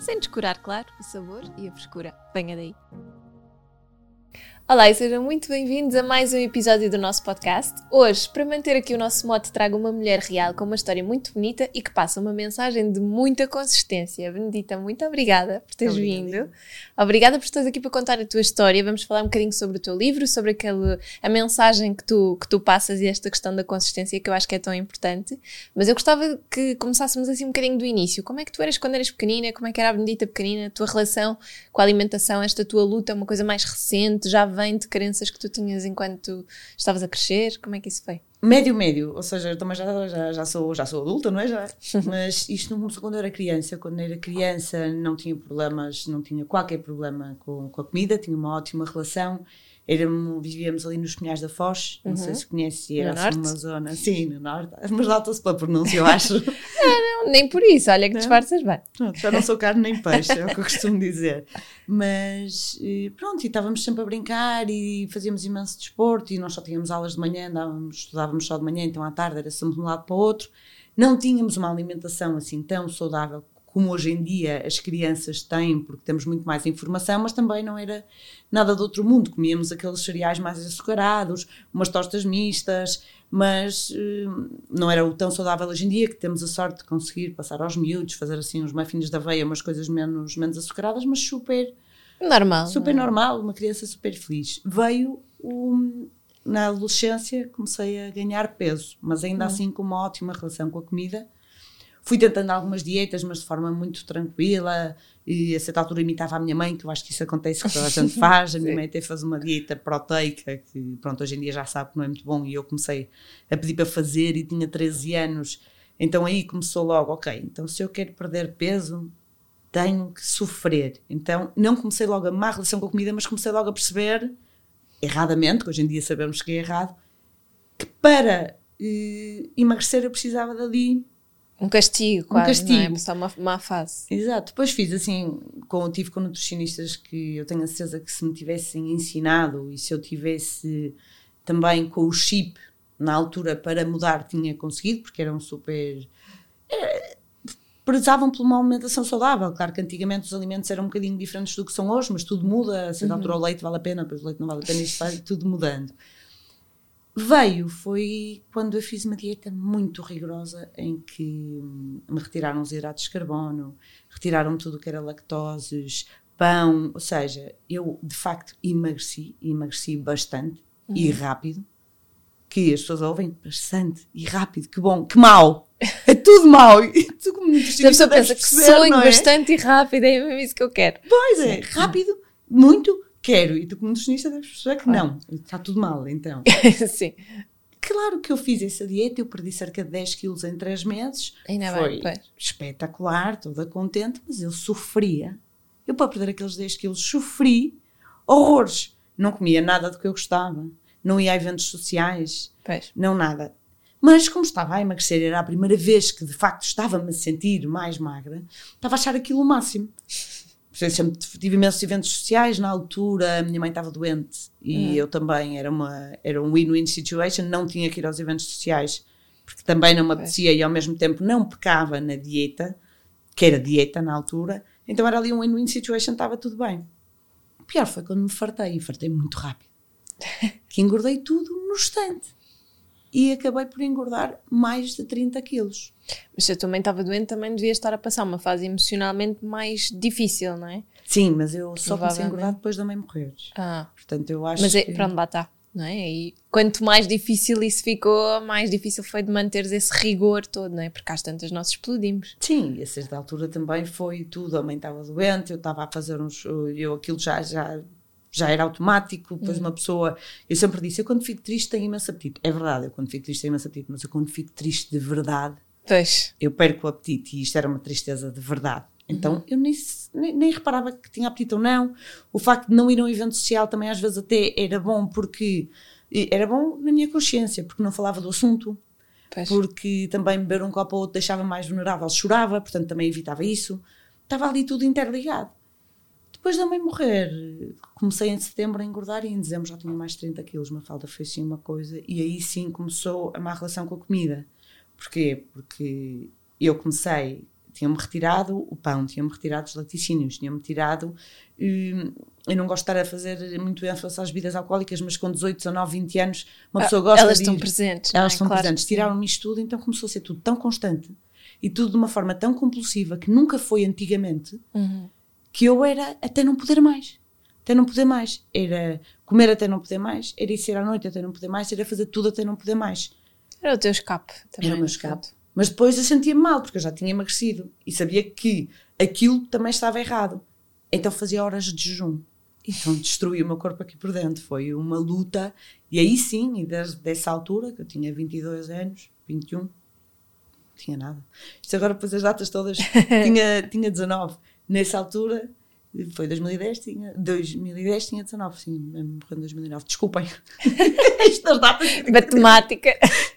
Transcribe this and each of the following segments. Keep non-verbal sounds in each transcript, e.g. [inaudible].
sem descurar, claro, o sabor e a frescura. Venha daí! Olá e sejam muito bem-vindos a mais um episódio do nosso podcast. Hoje, para manter aqui o nosso mote, trago uma mulher real com uma história muito bonita e que passa uma mensagem de muita consistência. Benedita, muito obrigada por teres Obrigada. vindo. Obrigada por estares aqui para contar a tua história. Vamos falar um bocadinho sobre o teu livro, sobre aquele, a mensagem que tu, que tu passas e esta questão da consistência que eu acho que é tão importante. Mas eu gostava que começássemos assim um bocadinho do início. Como é que tu eras quando eras pequenina? Como é que era a Benedita pequenina? A tua relação com a alimentação, esta tua luta, uma coisa mais recente, já vem de crenças que tu tinhas enquanto estavas a crescer? Como é que isso foi? Médio, médio, ou seja, eu também já, já, já, sou, já sou adulta, não é? Já, [laughs] mas isto não começou quando eu era criança. Quando eu era criança não tinha problemas, não tinha qualquer problema com, com a comida, tinha uma ótima relação éramos, vivíamos ali nos Pinhais da Foz, não uhum. sei se conhece, era assim uma zona, sim, no norte, mas nota-se pela pronúncia, eu acho. [laughs] não, não, nem por isso, olha que não. disfarças bem. Pronto, já não sou carne nem peixe, é o que eu costumo dizer. Mas eh, pronto, e estávamos sempre a brincar e fazíamos imenso desporto e nós só tínhamos aulas de manhã, andávamos, estudávamos só de manhã, então à tarde era sempre de um lado para o outro. Não tínhamos uma alimentação assim tão saudável como hoje em dia as crianças têm, porque temos muito mais informação, mas também não era nada de outro mundo. Comíamos aqueles cereais mais açucarados, umas tostas mistas, mas uh, não era o tão saudável hoje em dia, que temos a sorte de conseguir passar aos miúdos, fazer assim uns muffins de aveia, umas coisas menos, menos açucaradas, mas super... Normal. Super não. É? normal, uma criança super feliz. Veio o, na adolescência, comecei a ganhar peso, mas ainda hum. assim com uma ótima relação com a comida, Fui tentando algumas dietas, mas de forma muito tranquila, e a certa altura imitava a minha mãe, que eu acho que isso acontece que toda a gente [laughs] faz. A minha mãe até faz uma dieta proteica, que pronto, hoje em dia já sabe que não é muito bom, e eu comecei a pedir para fazer e tinha 13 anos. Então aí começou logo, ok, então se eu quero perder peso, tenho que sofrer. Então não comecei logo a má relação com a comida, mas comecei logo a perceber, erradamente, que hoje em dia sabemos que é errado, que para eh, emagrecer eu precisava dali um castigo, quase, um castigo. Não é? Só uma má fase. Exato. Depois fiz assim, com, tive com nutricionistas que eu tenho a certeza que se me tivessem ensinado e se eu tivesse também com o chip na altura para mudar tinha conseguido, porque eram super... Era, prezavam por uma alimentação saudável. Claro que antigamente os alimentos eram um bocadinho diferentes do que são hoje, mas tudo muda. A certa uhum. altura o leite vale a pena, depois o leite não vale a pena, isto vai tudo mudando. Veio, foi quando eu fiz uma dieta muito rigorosa em que me retiraram os hidratos de carbono, retiraram tudo o que era lactoses, pão, ou seja, eu de facto emagreci, emagreci bastante uhum. e rápido, que as pessoas ouvem bastante e rápido, que bom, que mau, é tudo mau. E tu como nutricionista pensa que sonho é? bastante e rápido, é mesmo isso que eu quero. Pois é, rápido, muito quero. E tu, como nutricionista, deves perceber que não. Está tudo mal, então. [laughs] Sim. Claro que eu fiz essa dieta, eu perdi cerca de 10 quilos em 3 meses. Ainda Foi bem, espetacular, toda contente, mas eu sofria. Eu, para perder aqueles 10 quilos, sofri horrores. Não comia nada do que eu gostava. Não ia a eventos sociais. Pois. Não nada. Mas como estava a emagrecer, era a primeira vez que de facto estava-me a sentir mais magra, estava a achar aquilo o máximo sempre tive imensos eventos sociais na altura, a minha mãe estava doente e hum. eu também, era, uma, era um win-win situation, não tinha que ir aos eventos sociais porque também não me apetecia e ao mesmo tempo não pecava na dieta, que era dieta na altura, então era ali um win-win situation, estava tudo bem. O pior foi quando me fartei, e fartei muito rápido, [laughs] que engordei tudo no instante e acabei por engordar mais de 30 quilos. Mas se eu também estava doente, também devia estar a passar uma fase emocionalmente mais difícil, não é? Sim, mas eu só comecei a engordar depois da mãe morrer. Ah. Portanto, eu acho mas é, que... pronto, lá está. Não é? E quanto mais difícil isso ficou, mais difícil foi de manteres esse rigor todo, não é? Porque às tantas nós explodimos. Sim, e a certa altura também foi tudo. A mãe estava doente, eu estava a fazer uns. Eu aquilo já, já já era automático, depois uhum. uma pessoa, eu sempre disse, eu quando fico triste tenho imenso apetite, é verdade, eu quando fico triste tenho imenso apetite, mas eu quando fico triste de verdade, pois. eu perco o apetite e isto era uma tristeza de verdade, Então uhum. eu nem, nem, nem, reparava que tinha apetite ou não. O facto de não ir a um evento social também às vezes até era bom porque era bom na minha consciência, porque não falava do assunto. Pois. Porque também beber um copo ou outro deixava mais vulnerável, chorava, portanto também evitava isso. Estava ali tudo interligado. Depois da mãe morrer, comecei em setembro a engordar e em dezembro já tinha mais de 30 quilos. Uma falda foi assim uma coisa. E aí sim começou a má relação com a comida. Porquê? Porque eu comecei, tinha-me retirado o pão, tinha-me retirado os laticínios, tinha-me tirado. Hum, eu não gosto de estar a fazer muito ênfase às bebidas alcoólicas, mas com 18, 19, 20 anos, uma ah, pessoa gosta elas de. Elas estão presentes. Elas é? estão claro presentes. Tiraram-me isto tudo, então começou a ser tudo tão constante e tudo de uma forma tão compulsiva que nunca foi antigamente. Uhum que eu era até não poder mais. Até não poder mais. Era comer até não poder mais, era ir ser à noite até não poder mais, era fazer tudo até não poder mais. Era o teu escape também. Era o meu escape. Mas depois eu sentia-me mal, porque eu já tinha emagrecido e sabia que aquilo também estava errado. Então fazia horas de jejum. Então destruí o meu corpo aqui por dentro. Foi uma luta. E aí sim, e desde essa altura, que eu tinha 22 anos, 21, tinha nada. Isto agora, depois as datas todas, [laughs] tinha, tinha 19 nessa altura, foi 2010, tinha, 2010 tinha 19, sim, morreu em 2009. Desculpem. [laughs] Estas datas. Matemática.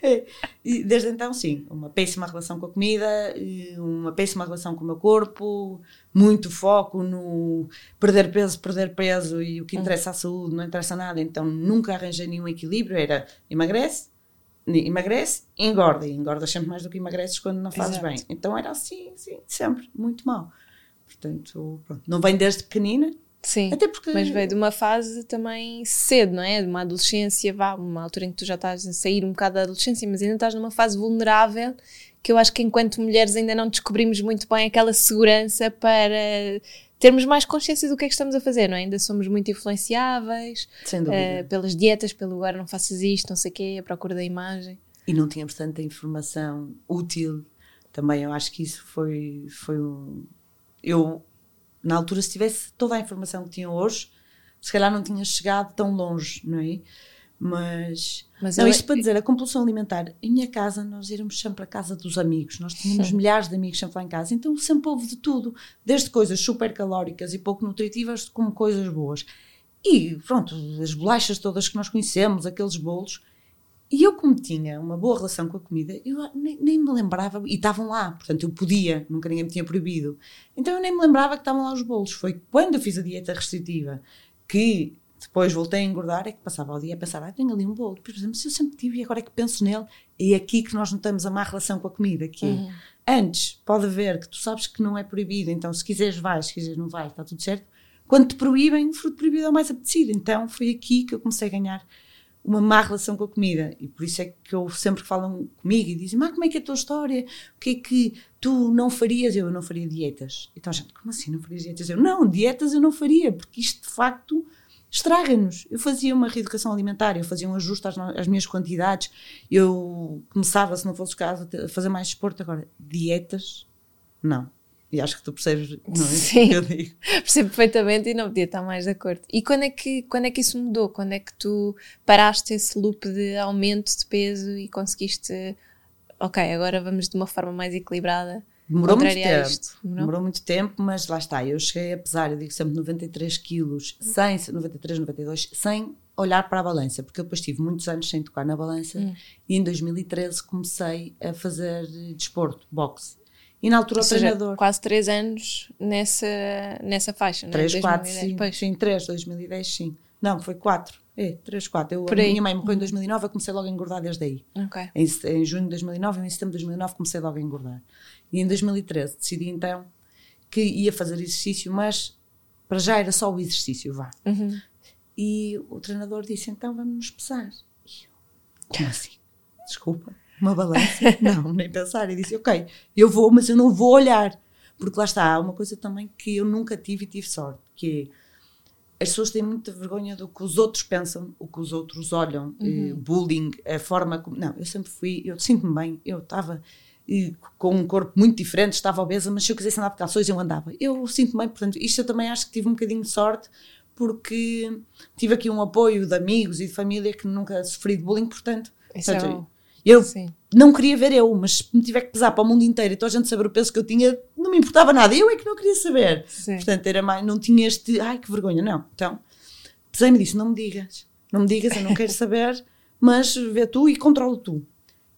É. E desde então, sim, uma péssima relação com a comida, uma péssima relação com o meu corpo, muito foco no perder peso, perder peso e o que interessa à saúde não interessa nada, então nunca arranjei nenhum equilíbrio. Era emagrece, emagrece, engorda, e engorda sempre mais do que emagreces quando não fazes Exato. bem. Então era assim, sim, sempre, muito mal. Portanto, pronto. não vem desde pequenina. Sim, Até porque... mas veio de uma fase também cedo, não é? De uma adolescência, vá, uma altura em que tu já estás a sair um bocado da adolescência, mas ainda estás numa fase vulnerável que eu acho que enquanto mulheres ainda não descobrimos muito bem aquela segurança para termos mais consciência do que é que estamos a fazer, não é? Ainda somos muito influenciáveis uh, pelas dietas, pelo agora não faças isto, não sei o quê, a procura da imagem. E não tínhamos tanta informação útil também. Eu acho que isso foi, foi um, eu, na altura, se tivesse toda a informação que tinha hoje, se calhar não tinha chegado tão longe, não é? Mas, Mas não, isto para dizer, a compulsão alimentar, em minha casa nós íamos sempre à casa dos amigos, nós tínhamos Sim. milhares de amigos sempre lá em casa, então sempre houve de tudo, desde coisas super calóricas e pouco nutritivas, como coisas boas. E pronto, as bolachas todas que nós conhecemos, aqueles bolos, e eu, como tinha uma boa relação com a comida, eu nem, nem, me lembrava, e estavam lá, portanto eu podia, nunca ninguém me tinha proibido. Então eu nem me lembrava que estavam lá os bolos. Foi quando eu fiz a dieta restritiva que depois voltei a engordar, é que passava o dia a pensar, ah, tenho ali um bolo. Depois, mas se eu sempre tive e agora é que penso nele, é aqui que nós notamos a má relação com a comida, que é, uhum. antes pode haver que tu sabes que não é proibido, então se quiseres vais, se quiseres não vais, está tudo certo. Quando te proíbem, o fruto proibido é o mais apetecido. Então foi aqui que eu comecei a ganhar uma má relação com a comida. E por isso é que eu sempre falam comigo e dizem: Mas como é que é a tua história? O que é que tu não farias? Eu, eu não faria dietas. Então a gente, como assim não farias dietas? Eu, não, dietas eu não faria, porque isto de facto estraga-nos. Eu fazia uma reeducação alimentar, eu fazia um ajuste às, às, minhas quantidades, eu começava, se não fosse o caso, a fazer mais desporto. Agora, dietas, não. E acho que tu percebes, não é? Sim, [laughs] eu digo. [laughs] percebo perfeitamente e não podia estar mais de acordo. E quando é, que, quando é que isso mudou? Quando é que tu paraste esse loop de aumento de peso e conseguiste, ok, agora vamos de uma forma mais equilibrada? Demorou muito tempo. Demorou? Demorou? muito tempo, mas lá está. Eu cheguei a pesar, eu digo sempre 93 quilos, sem, 93, 92, sem olhar para a balança, porque eu depois tive muitos anos sem tocar na balança hum. e em 2013 comecei a fazer desporto, boxe. E na altura Ou o seja, treinador. Quase 3 anos nessa, nessa faixa, 3, 4, sim. Pois. Sim, 3, 2010, sim. Não, foi 4. É, 3, 4. Eu, a minha mãe morreu em 2009, eu comecei logo a engordar desde aí. Okay. Em, em junho de 2009 e em setembro de 2009 comecei logo a engordar. E em 2013 decidi então que ia fazer exercício, mas para já era só o exercício, vá. Uhum. E o treinador disse: então vamos nos pesar. E eu, como assim? Desculpa uma balança? [laughs] não, nem pensar. E disse, ok, eu vou, mas eu não vou olhar. Porque lá está, há uma coisa também que eu nunca tive e tive sorte, que é, as pessoas têm muita vergonha do que os outros pensam, o que os outros olham, eh, uhum. bullying, a forma como... Não, eu sempre fui, eu sinto-me bem, eu estava com um corpo muito diferente, estava obesa, mas se eu quisesse andar de calções eu andava. Eu sinto-me bem, portanto, isto eu também acho que tive um bocadinho de sorte, porque tive aqui um apoio de amigos e de família que nunca sofri de bullying, portanto, portanto é eu Sim. não queria ver eu, mas se me tiver que pesar para o mundo inteiro e toda a gente saber o peso que eu tinha, não me importava nada. Eu é que não queria saber. Sim. Portanto, era mais, não tinha este, ai que vergonha, não. Então, pesei-me disse: não me digas, não me digas, eu não quero saber, [laughs] mas vê tu e controla tu.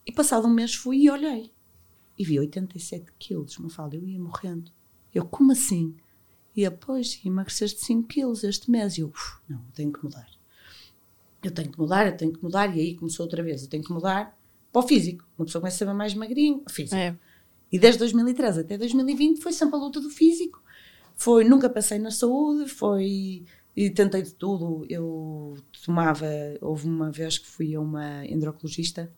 E passado um mês fui e olhei. E vi 87 quilos, me fala, eu ia morrendo. Eu, como assim? E ele, pois, emagreceste 5 quilos este mês. E eu, "Uf, não, eu tenho que mudar. Eu tenho que mudar, eu tenho que mudar. E aí começou outra vez, eu tenho que mudar para o físico. Uma pessoa começa a saber mais magrinho, físico. É. E desde 2013 até 2020 foi sempre a luta do físico. Foi, nunca pensei na saúde, foi. E tentei de tudo. Eu tomava. Houve uma vez que fui a uma endocrinologista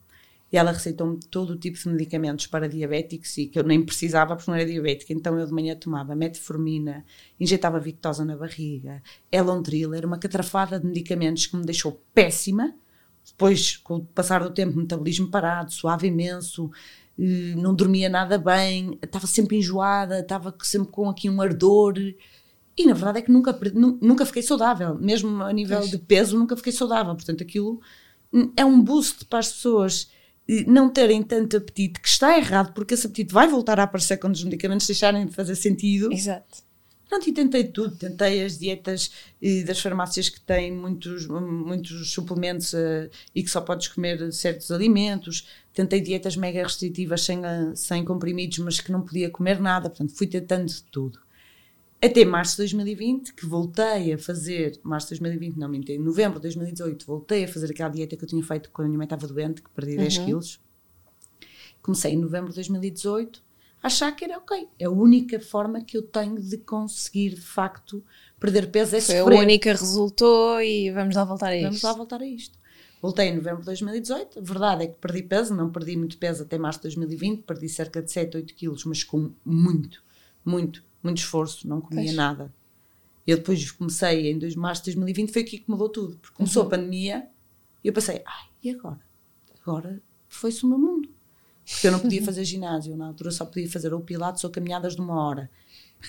e ela receitou-me todo o tipo de medicamentos para diabéticos e que eu nem precisava porque não era diabética. Então eu de manhã tomava metformina, injetava Victosa na barriga, Elontril, era uma catrafada de medicamentos que me deixou péssima. Depois, com o passar do tempo, metabolismo parado, suave imenso, eh, não dormia nada bem, estava sempre enjoada, estava sempre com aqui um ardor. E na verdade é que nunca, nunca fiquei saudável, mesmo a nível Pois. de peso, nunca fiquei saudável. Portanto, aquilo hum, é um boost para as pessoas eh, não terem tanto apetite, que está errado, porque esse apetite vai voltar a aparecer quando os medicamentos deixarem de fazer sentido. Exato. Pronto, e tentei tudo. Tentei as dietas eh, das farmácias que têm muitos, muitos suplementos eh, e que só podes comer certos alimentos. Tentei dietas mega restritivas sem, eh, sem comprimidos, mas que não podia comer nada. Portanto, fui tentando tudo. Até março de 2020, que voltei a fazer, março de 2020, não me em novembro de 2018, voltei a fazer aquela dieta que eu tinha feito quando a minha mãe estava doente, que perdi 10 quilos. Comecei em novembro de 2018 a achar que era ok. É a única forma que eu tenho de conseguir, de facto, perder peso é Foi a sofrer. única que resultou e vamos lá voltar a isto. Vamos lá voltar a isto. Voltei em novembro de 2018. A verdade é que perdi peso, não perdi muito peso até março de 2020, perdi cerca de 7, 8 quilos, mas com muito, muito, muito esforço, não comia Pois. nada. Eu depois comecei em 2 de março de 2020, foi aqui que mudou tudo, porque começou Uhum. a pandemia e eu pensei, ai, e agora? Agora foi-se o meu mundo. Porque eu não podia [laughs] fazer ginásio, na altura só podia fazer ou pilates ou caminhadas de uma hora.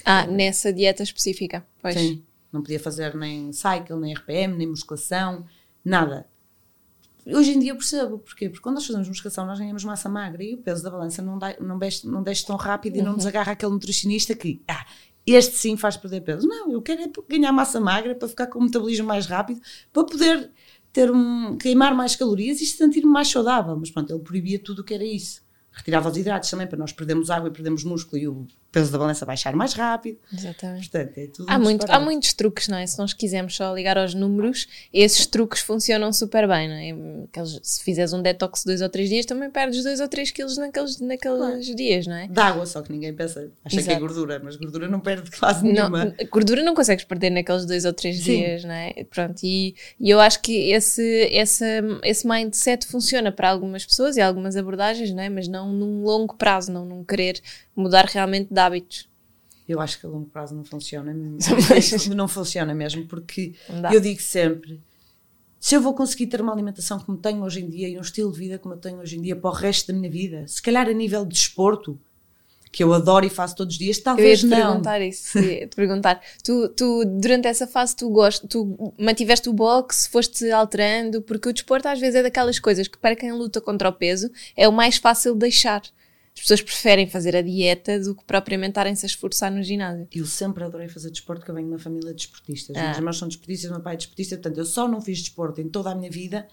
Ah, nessa dieta específica. Pois. Sim. Não podia fazer nem cycle, nem RPM, nem musculação, nada. Hoje em dia eu percebo, porquê? Porque quando nós fazemos musculação nós ganhamos massa magra e o peso da balança não, dá, não, desce, não desce tão rápido e não nos agarra aquele nutricionista que, ah, este sim faz perder peso. Não, eu quero é ganhar massa magra para ficar com o metabolismo mais rápido, para poder ter um, queimar mais calorias e se sentir-me mais saudável. Mas pronto, ele proibia tudo o que era isso. Retirava os hidratos também para nós perdermos água e perdermos músculo e o peso da balança baixar mais rápido. Exatamente. Portanto, é Há, muito, há muitos truques, não é? Se nós quisermos só ligar aos números, esses truques funcionam super bem, não é? Aqueles- se fizeres um detox dois ou três dias, também perdes dois ou três quilos naqueles, naqueles dias, não é? de água, só que ninguém pensa, acha que é gordura, mas gordura não perde quase Não, nenhuma. gordura não consegues perder naqueles dois ou três Sim. dias, não é? Pronto, e, e eu acho que esse, esse, esse mindset funciona para algumas pessoas e algumas abordagens, não é? Mas não num longo prazo, não num querer mudar realmente de hábitos. Eu acho que a longo prazo não funciona. [laughs] Mas- não funciona mesmo, porque eu digo sempre: se eu vou conseguir ter uma alimentação como tenho hoje em dia e um estilo de vida como eu tenho hoje em dia para o resto da minha vida, se calhar a nível de desporto, que eu adoro e faço todos os dias, Eu ia talvez te não. perguntar isso, ia te perguntar. Tu, tu, durante essa fase, tu, gost, tu mantiveste o boxe, foste alterando, porque o desporto às vezes é daquelas coisas que para quem luta contra o peso é o mais fácil de deixar. As pessoas preferem fazer a dieta do que propriamente estarem-se a esforçar no ginásio. Eu sempre adorei fazer desporto, porque eu venho de uma família de desportistas. Ah. Meus irmãos são desportistas, meu pai é desportista, portanto, eu só não fiz desporto em toda a minha vida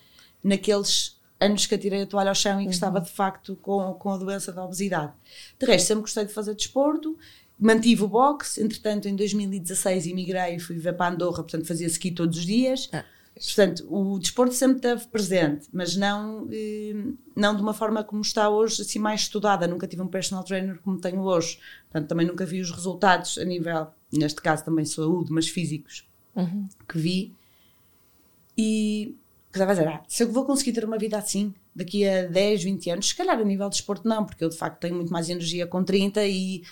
naqueles anos que atirei a toalha ao chão e que estava de facto com, com a doença da obesidade. De resto, sempre gostei de fazer desporto, mantive o boxe, entretanto, em 2016 emigrei e fui ver para Andorra, portanto, fazia ski todos os dias. Ah. Portanto, o desporto sempre esteve presente, mas não, eh, não de uma forma como está hoje, assim mais estudada. Nunca tive um personal trainer como tenho hoje. Portanto, também nunca vi os resultados a nível, neste caso também saúde, mas físicos, que vi. E que estava a dizer, ah, se eu vou conseguir ter uma vida assim daqui a 10, 20 anos, se calhar a nível de desporto não, porque eu de facto tenho muito mais energia com 30 e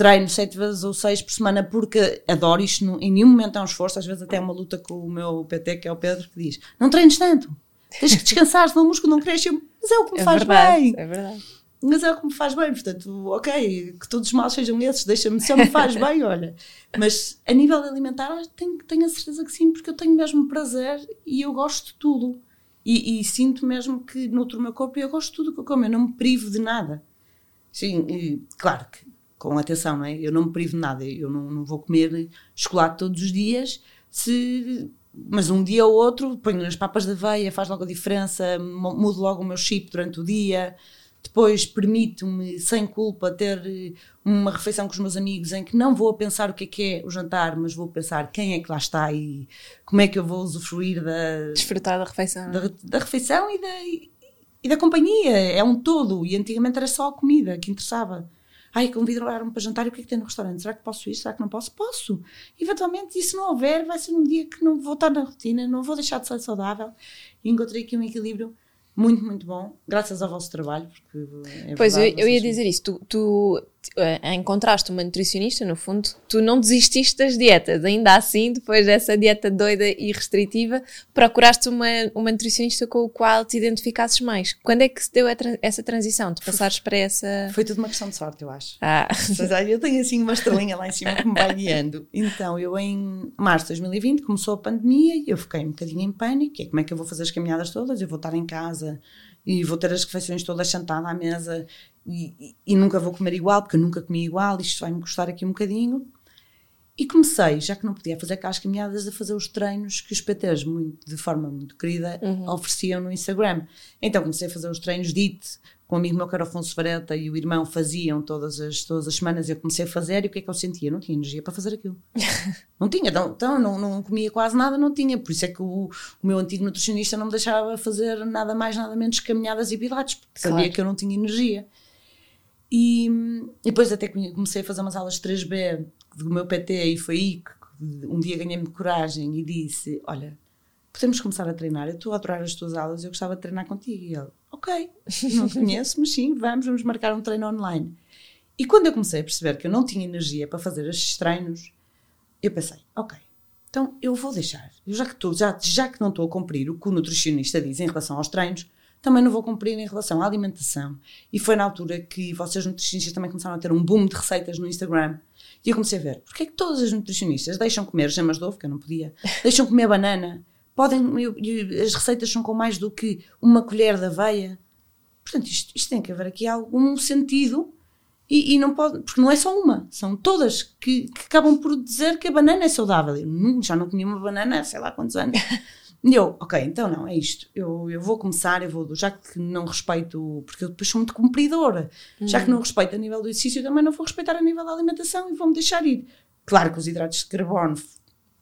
treino 7 vezes ou 6 por semana porque adoro isto, não- em nenhum momento é um esforço, às vezes até é uma luta com o meu PT, que é o Pedro, que diz, não treines tanto, tens que descansar, senão o músculo não cresce, mas é o que me É faz verdade, bem. é verdade. Mas é o que me faz bem, portanto, ok, que todos os males sejam esses, deixa-me, se eu me faz bem, [laughs] olha. Mas a nível alimentar, tenho, tenho a certeza que sim, porque eu tenho mesmo prazer e eu gosto de tudo. E, e, sinto mesmo que nutro o meu corpo e eu gosto de tudo que eu como, eu não me privo de nada. Sim, e, claro que com atenção, não é? Eu não me privo de nada, eu não, não vou comer chocolate todos os dias, se, mas um dia ou outro ponho as papas de aveia, faz logo a diferença, mudo logo o meu chip durante o dia depois permito-me, sem culpa, ter eh, uma refeição com os meus amigos em que não vou pensar o que é que é o jantar, mas vou pensar quem é que lá está e como é que eu vou usufruir da. Desfrutar da refeição. Da, da refeição e da, e da companhia. É um todo. E antigamente era só a comida que interessava. Ai, convidaram-me para jantar e o que é que tem no restaurante? Será que posso ir? Será que não posso? Posso. Eventualmente, e se não houver, vai ser um dia que não vou estar na rotina, não vou deixar de ser saudável. E encontrei aqui um equilíbrio muito, muito bom, graças ao vosso trabalho. Porque é pois, verdade, eu, eu ia dizer isso. Tu, tu uh, encontraste uma nutricionista, no fundo, tu não desististe das dietas, ainda assim, depois dessa dieta doida e restritiva, procuraste uma, uma nutricionista com o qual te identificasses mais. Quando é que se deu essa transição, de passares para essa. Foi tudo uma questão de sorte, eu acho. Ah. eu tenho assim uma estrelinha lá em cima que me vai guiando. Então, eu em março de 2020 começou a pandemia e eu fiquei um bocadinho em pânico. É como é que eu vou fazer as caminhadas todas? Eu vou estar em casa e vou ter as refeições todas sentada à mesa e, e, nunca vou comer igual, porque eu nunca comi igual, isto vai-me custar aqui um bocadinho. E comecei, já que não podia fazer aquelas caminhadas, a fazer os treinos que os PTs, muito, de forma muito querida, uhum. ofereciam no Instagram. Então comecei a fazer os treinos de IT, com um amigo meu que era o Afonso Vareta e o irmão faziam todas as, todas as semanas. Eu comecei a fazer e o que é que eu sentia? Não tinha energia para fazer aquilo. [laughs] não tinha, então, então não, não comia quase nada, não tinha. Por isso é que o, o meu antigo nutricionista não me deixava fazer nada mais, nada menos caminhadas e pilates, porque claro. sabia que eu não tinha energia. E, e depois até comecei a fazer umas aulas 3B do meu PT e foi aí que um dia ganhei-me coragem e disse, olha, podemos começar a treinar, eu estou a adorar as tuas aulas, eu gostava de treinar contigo. E ele, ok, não te conheço, mas sim, vamos, vamos marcar um treino online. E quando eu comecei a perceber que eu não tinha energia para fazer estes treinos, eu pensei, ok, então eu vou deixar. Eu já que, estou, já, já que não estou a cumprir o que o nutricionista diz em relação aos treinos, também não vou cumprir em relação à alimentação. E foi na altura que vocês nutricionistas também começaram a ter um boom de receitas no Instagram. E eu comecei a ver, porque é que todas as nutricionistas deixam comer gemas de ovo, que eu não podia, [laughs] deixam comer banana, podem, eu, eu, as receitas são com mais do que uma colher de aveia. Portanto, isto, isto tem que haver aqui algum sentido e, e, não pode, porque não é só uma, são todas que, que acabam por dizer que a banana é saudável. Eu já não comi uma banana há sei lá quantos anos. [laughs] E eu, ok, então não, é isto. Eu, eu vou começar, eu vou, já que não respeito, porque eu depois sou muito cumpridora, uhum. já que não uhum. respeito a nível do exercício, também não vou respeitar a nível da alimentação e vou-me deixar ir. Claro que os hidratos de carbono,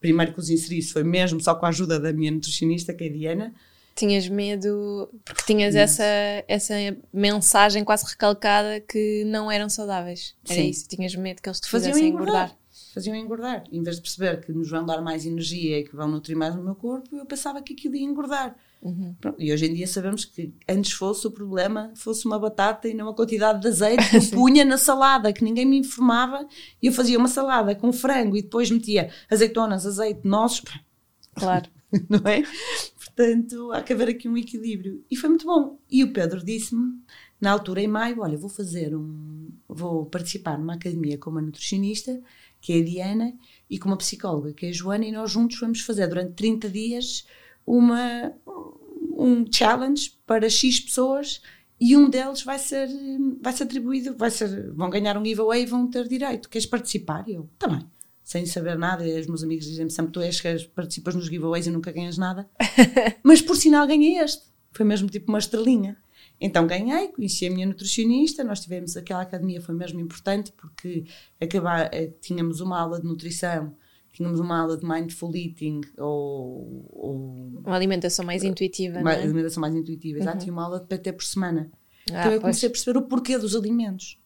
primeiro que os inseri foi mesmo só com a ajuda da minha nutricionista, que é a Diana. Tinhas medo, porque tinhas essa, essa mensagem quase recalcada que não eram saudáveis. Era Sim. isso, tinhas medo que eles te Faziam fizessem engordar. engordar faziam engordar. Em vez de perceber que nos vão dar mais energia e que vão nutrir mais o meu corpo, eu pensava que aquilo ia engordar. Uhum. E hoje em dia sabemos que antes fosse o problema, fosse uma batata e não a quantidade de azeite [laughs] que eu punha na salada, que ninguém me informava, e eu fazia uma salada com frango e depois metia azeitonas, azeite, nozes. Claro. [laughs] não é? Portanto, há que haver aqui um equilíbrio. E foi muito bom. E o Pedro disse-me, na altura, em maio, olha, vou fazer um... vou participar numa academia com uma nutricionista que é a Diana, e com uma psicóloga, que é a Joana, e nós juntos vamos fazer durante 30 dias uma, um challenge para X pessoas e um deles vai ser, vai ser atribuído, vai ser, vão ganhar um giveaway e vão ter direito. Queres participar? Eu, também. Sem saber nada, e os meus amigos dizem-me sempre: tu és que participas nos giveaways e nunca ganhas nada. [laughs] Mas por sinal ganhei este. Foi mesmo tipo uma estrelinha. Então ganhei, conheci a minha nutricionista, nós tivemos aquela academia, foi mesmo importante porque acabar, eh, tínhamos uma aula de nutrição, tínhamos uma aula de mindful eating ou, ou uma alimentação mais intuitiva, uma é? alimentação mais intuitiva, exato, uhum. e uma aula de PT por semana. Ah, então eu comecei pois. a perceber o porquê dos alimentos.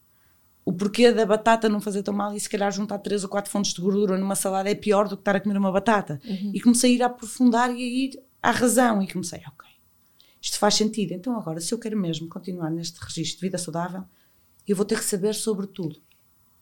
O porquê da batata não fazer tão mal e se calhar juntar três ou quatro fontes de gordura numa salada é pior do que estar a comer uma batata. Uhum. E comecei a ir a aprofundar e a ir à razão. E comecei, ok, isto faz sentido. Então, agora, se eu quero mesmo continuar neste registro de vida saudável, eu vou ter que saber sobre tudo.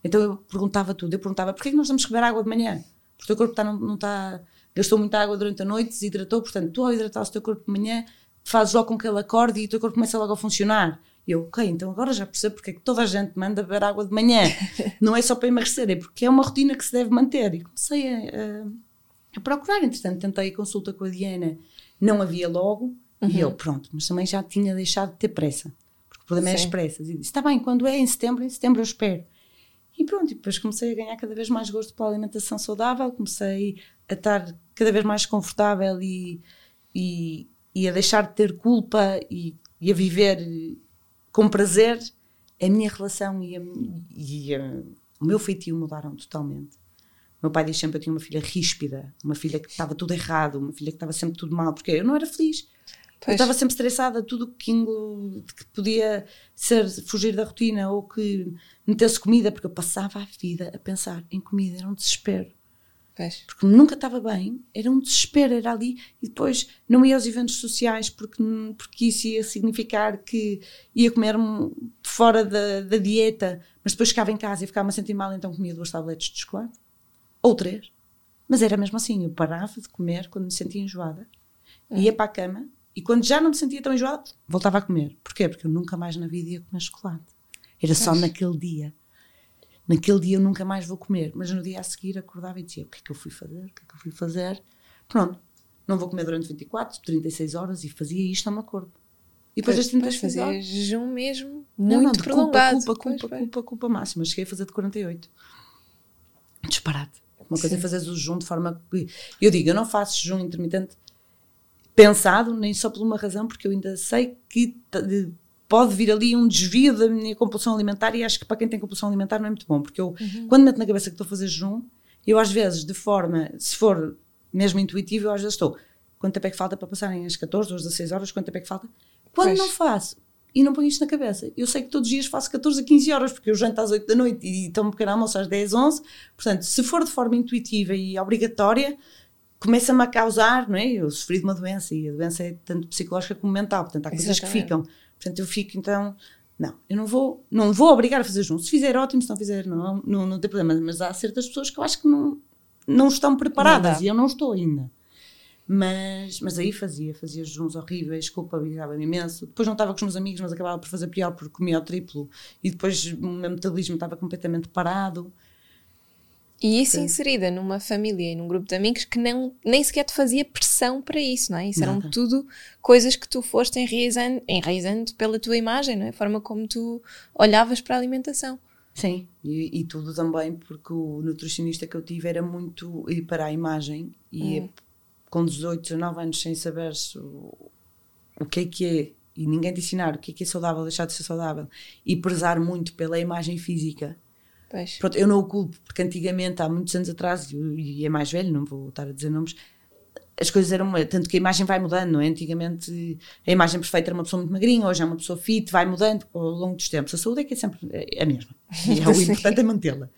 Então, eu perguntava tudo. Eu perguntava, porquê é que nós que beber água de manhã? Porque o teu corpo está, não, não está, gastou muita água durante a noite, desidratou, portanto, tu ao hidratar o teu corpo de manhã, fazes logo com que ele acorde e o teu corpo começa logo a funcionar. E eu, ok, então agora já percebo porque é que toda a gente manda beber água de manhã. [laughs] não é só para emagrecer, é porque é uma rotina que se deve manter. E comecei a, a, a procurar, entretanto, tentei a consulta com a Diana, não havia logo, Uhum. E eu, pronto, mas também já tinha deixado de ter pressa. Porque o problema Sim. é as pressas. E disse: está bem, quando é em setembro, em setembro eu espero. E pronto, e depois comecei a ganhar cada vez mais gosto pela alimentação saudável, comecei a estar cada vez mais confortável e, e, e a deixar de ter culpa e, e, a viver com prazer. A minha relação e, a, e a, o meu feitio mudaram totalmente. Meu pai diz sempre que eu tinha uma filha ríspida, uma filha que estava tudo errado, uma filha que estava sempre tudo mal, porque eu não era feliz. Pois. Eu estava sempre estressada, tudo que, que podia ser fugir da rotina ou que metesse comida, porque eu passava a vida a pensar em comida, era um desespero. Pois. Porque nunca estava bem, era um desespero, era ali, e depois não ia aos eventos sociais porque, porque isso ia significar que ia comer fora da, da dieta, mas depois ficava em casa e ficava-me a sentir mal, então comia duas tabletes de chocolate, ou três. Mas era mesmo assim, eu parava de comer quando me sentia enjoada, é. ia para a cama e quando já não me sentia tão enjoada, voltava a comer. Porquê? Porque eu nunca mais na vida ia comer chocolate. Era só naquele dia. Naquele dia eu nunca mais vou comer. Mas no dia a seguir acordava e dizia: O que é que eu fui fazer? O que é que eu fui fazer? Pronto, não vou comer durante 24, 36 horas e fazia isto ao meu corpo. E depois das 36 fazia horas. jejum mesmo, muito não, não, prolongado. Culpa, culpa, culpa, culpa, culpa máxima. Cheguei a fazer de 48. Disparate. Uma coisa é Sim. é fazer o jejum de forma. Eu digo, eu não faço jejum intermitente pensado, nem só por uma razão, porque eu ainda sei que pode vir ali um desvio da minha compulsão alimentar e acho que para quem tem compulsão alimentar não é muito bom, porque eu, uhum. quando meto na cabeça que estou a fazer jejum, eu às vezes, de forma, se for mesmo intuitivo, eu às vezes estou, quanto tempo é que falta para passarem as 14 ou as 16 horas, quanto tempo é que falta? Quando não faço, e não ponho isto na cabeça. Eu sei que todos os dias faço 14 a 15 horas, porque eu janto às 8 da noite e tomo um pequeno almoço às 10, 11. Portanto, se for de forma intuitiva e obrigatória, começa-me a causar, não é? Eu sofri de uma doença e a doença é tanto psicológica como mental, portanto há coisas que ficam. Portanto eu fico então, não, eu não vou, não vou obrigar a fazer junto. Se fizer ótimo, se não fizer não, não, não tem problema, mas há certas pessoas que eu acho que não, não estão preparadas não e eu não estou ainda. Mas, mas aí fazia, fazia jejuns horríveis, culpabilizava-me imenso. Depois não estava com os meus amigos, mas acabava por fazer pior porque comia o triplo e depois o meu metabolismo estava completamente parado. E isso Sim. inserida numa família e num grupo de amigos que não, nem sequer te fazia pressão para isso, não é? Isso Nada. eram tudo coisas que tu foste enraizando, enraizando pela tua imagem, não é? A forma como tu olhavas para a alimentação. Sim, e, e, tudo também porque o nutricionista que eu tive era muito para a imagem e hum. com 18, 19 anos sem saber o, o que é que é e ninguém te ensinar o que é que é saudável, deixar de ser saudável e prezar muito pela imagem física Pois. Pronto, eu não o culpo, porque antigamente, há muitos anos atrás, e é mais velho, não vou estar a dizer nomes, as coisas eram. Tanto que a imagem vai mudando, não é? Antigamente a imagem perfeita era uma pessoa muito magrinha, hoje é uma pessoa fit, vai mudando ao longo dos tempos. A saúde é que é sempre a mesma. E é [laughs] o importante é mantê-la.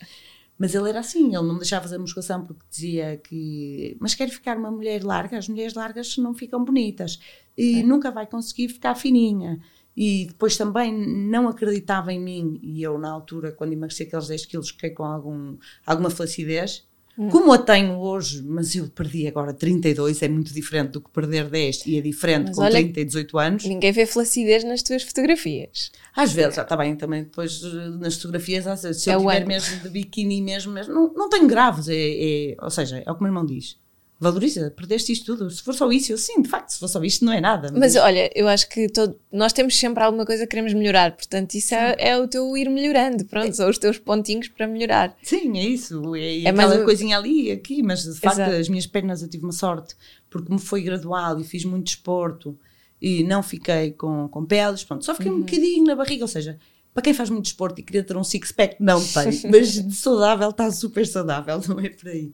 Mas ele era assim, ele não me deixava fazer musculação porque dizia que. Mas quero ficar uma mulher larga, as mulheres largas não ficam bonitas e é. nunca vai conseguir ficar fininha e depois também não acreditava em mim. E eu na altura quando emagreci aqueles 10 quilos fiquei com algum, alguma flacidez. Hum. como a tenho hoje mas eu perdi agora 32 é muito diferente do que perder 10 e é diferente mas com olha, 30 e 18 anos. ninguém vê flacidez nas tuas fotografias. Às vezes, está bem também depois eh, nas fotografias se eu é tiver mesmo de biquíni mesmo, mesmo não, não tenho graves é, é, ou seja, é o que o meu irmão diz valoriza, perdeste isto tudo. Se for só isso, eu sim, de facto, se for só isto, não é nada. Mas, mas olha, eu acho que todo, nós temos sempre alguma coisa que queremos melhorar, portanto, isso é, é, o teu ir melhorando, pronto, são os teus pontinhos para melhorar. Sim, é isso. É, é aquela mais... coisinha ali e aqui, mas de facto, Exato. as minhas pernas eu tive uma sorte, porque me foi gradual e fiz muito desporto e não fiquei com, com peles, pronto, só fiquei uhum. um bocadinho na barriga, ou seja, para quem faz muito desporto e queria ter um six-pack, não tem, [laughs] mas de saudável está super saudável, não é por aí.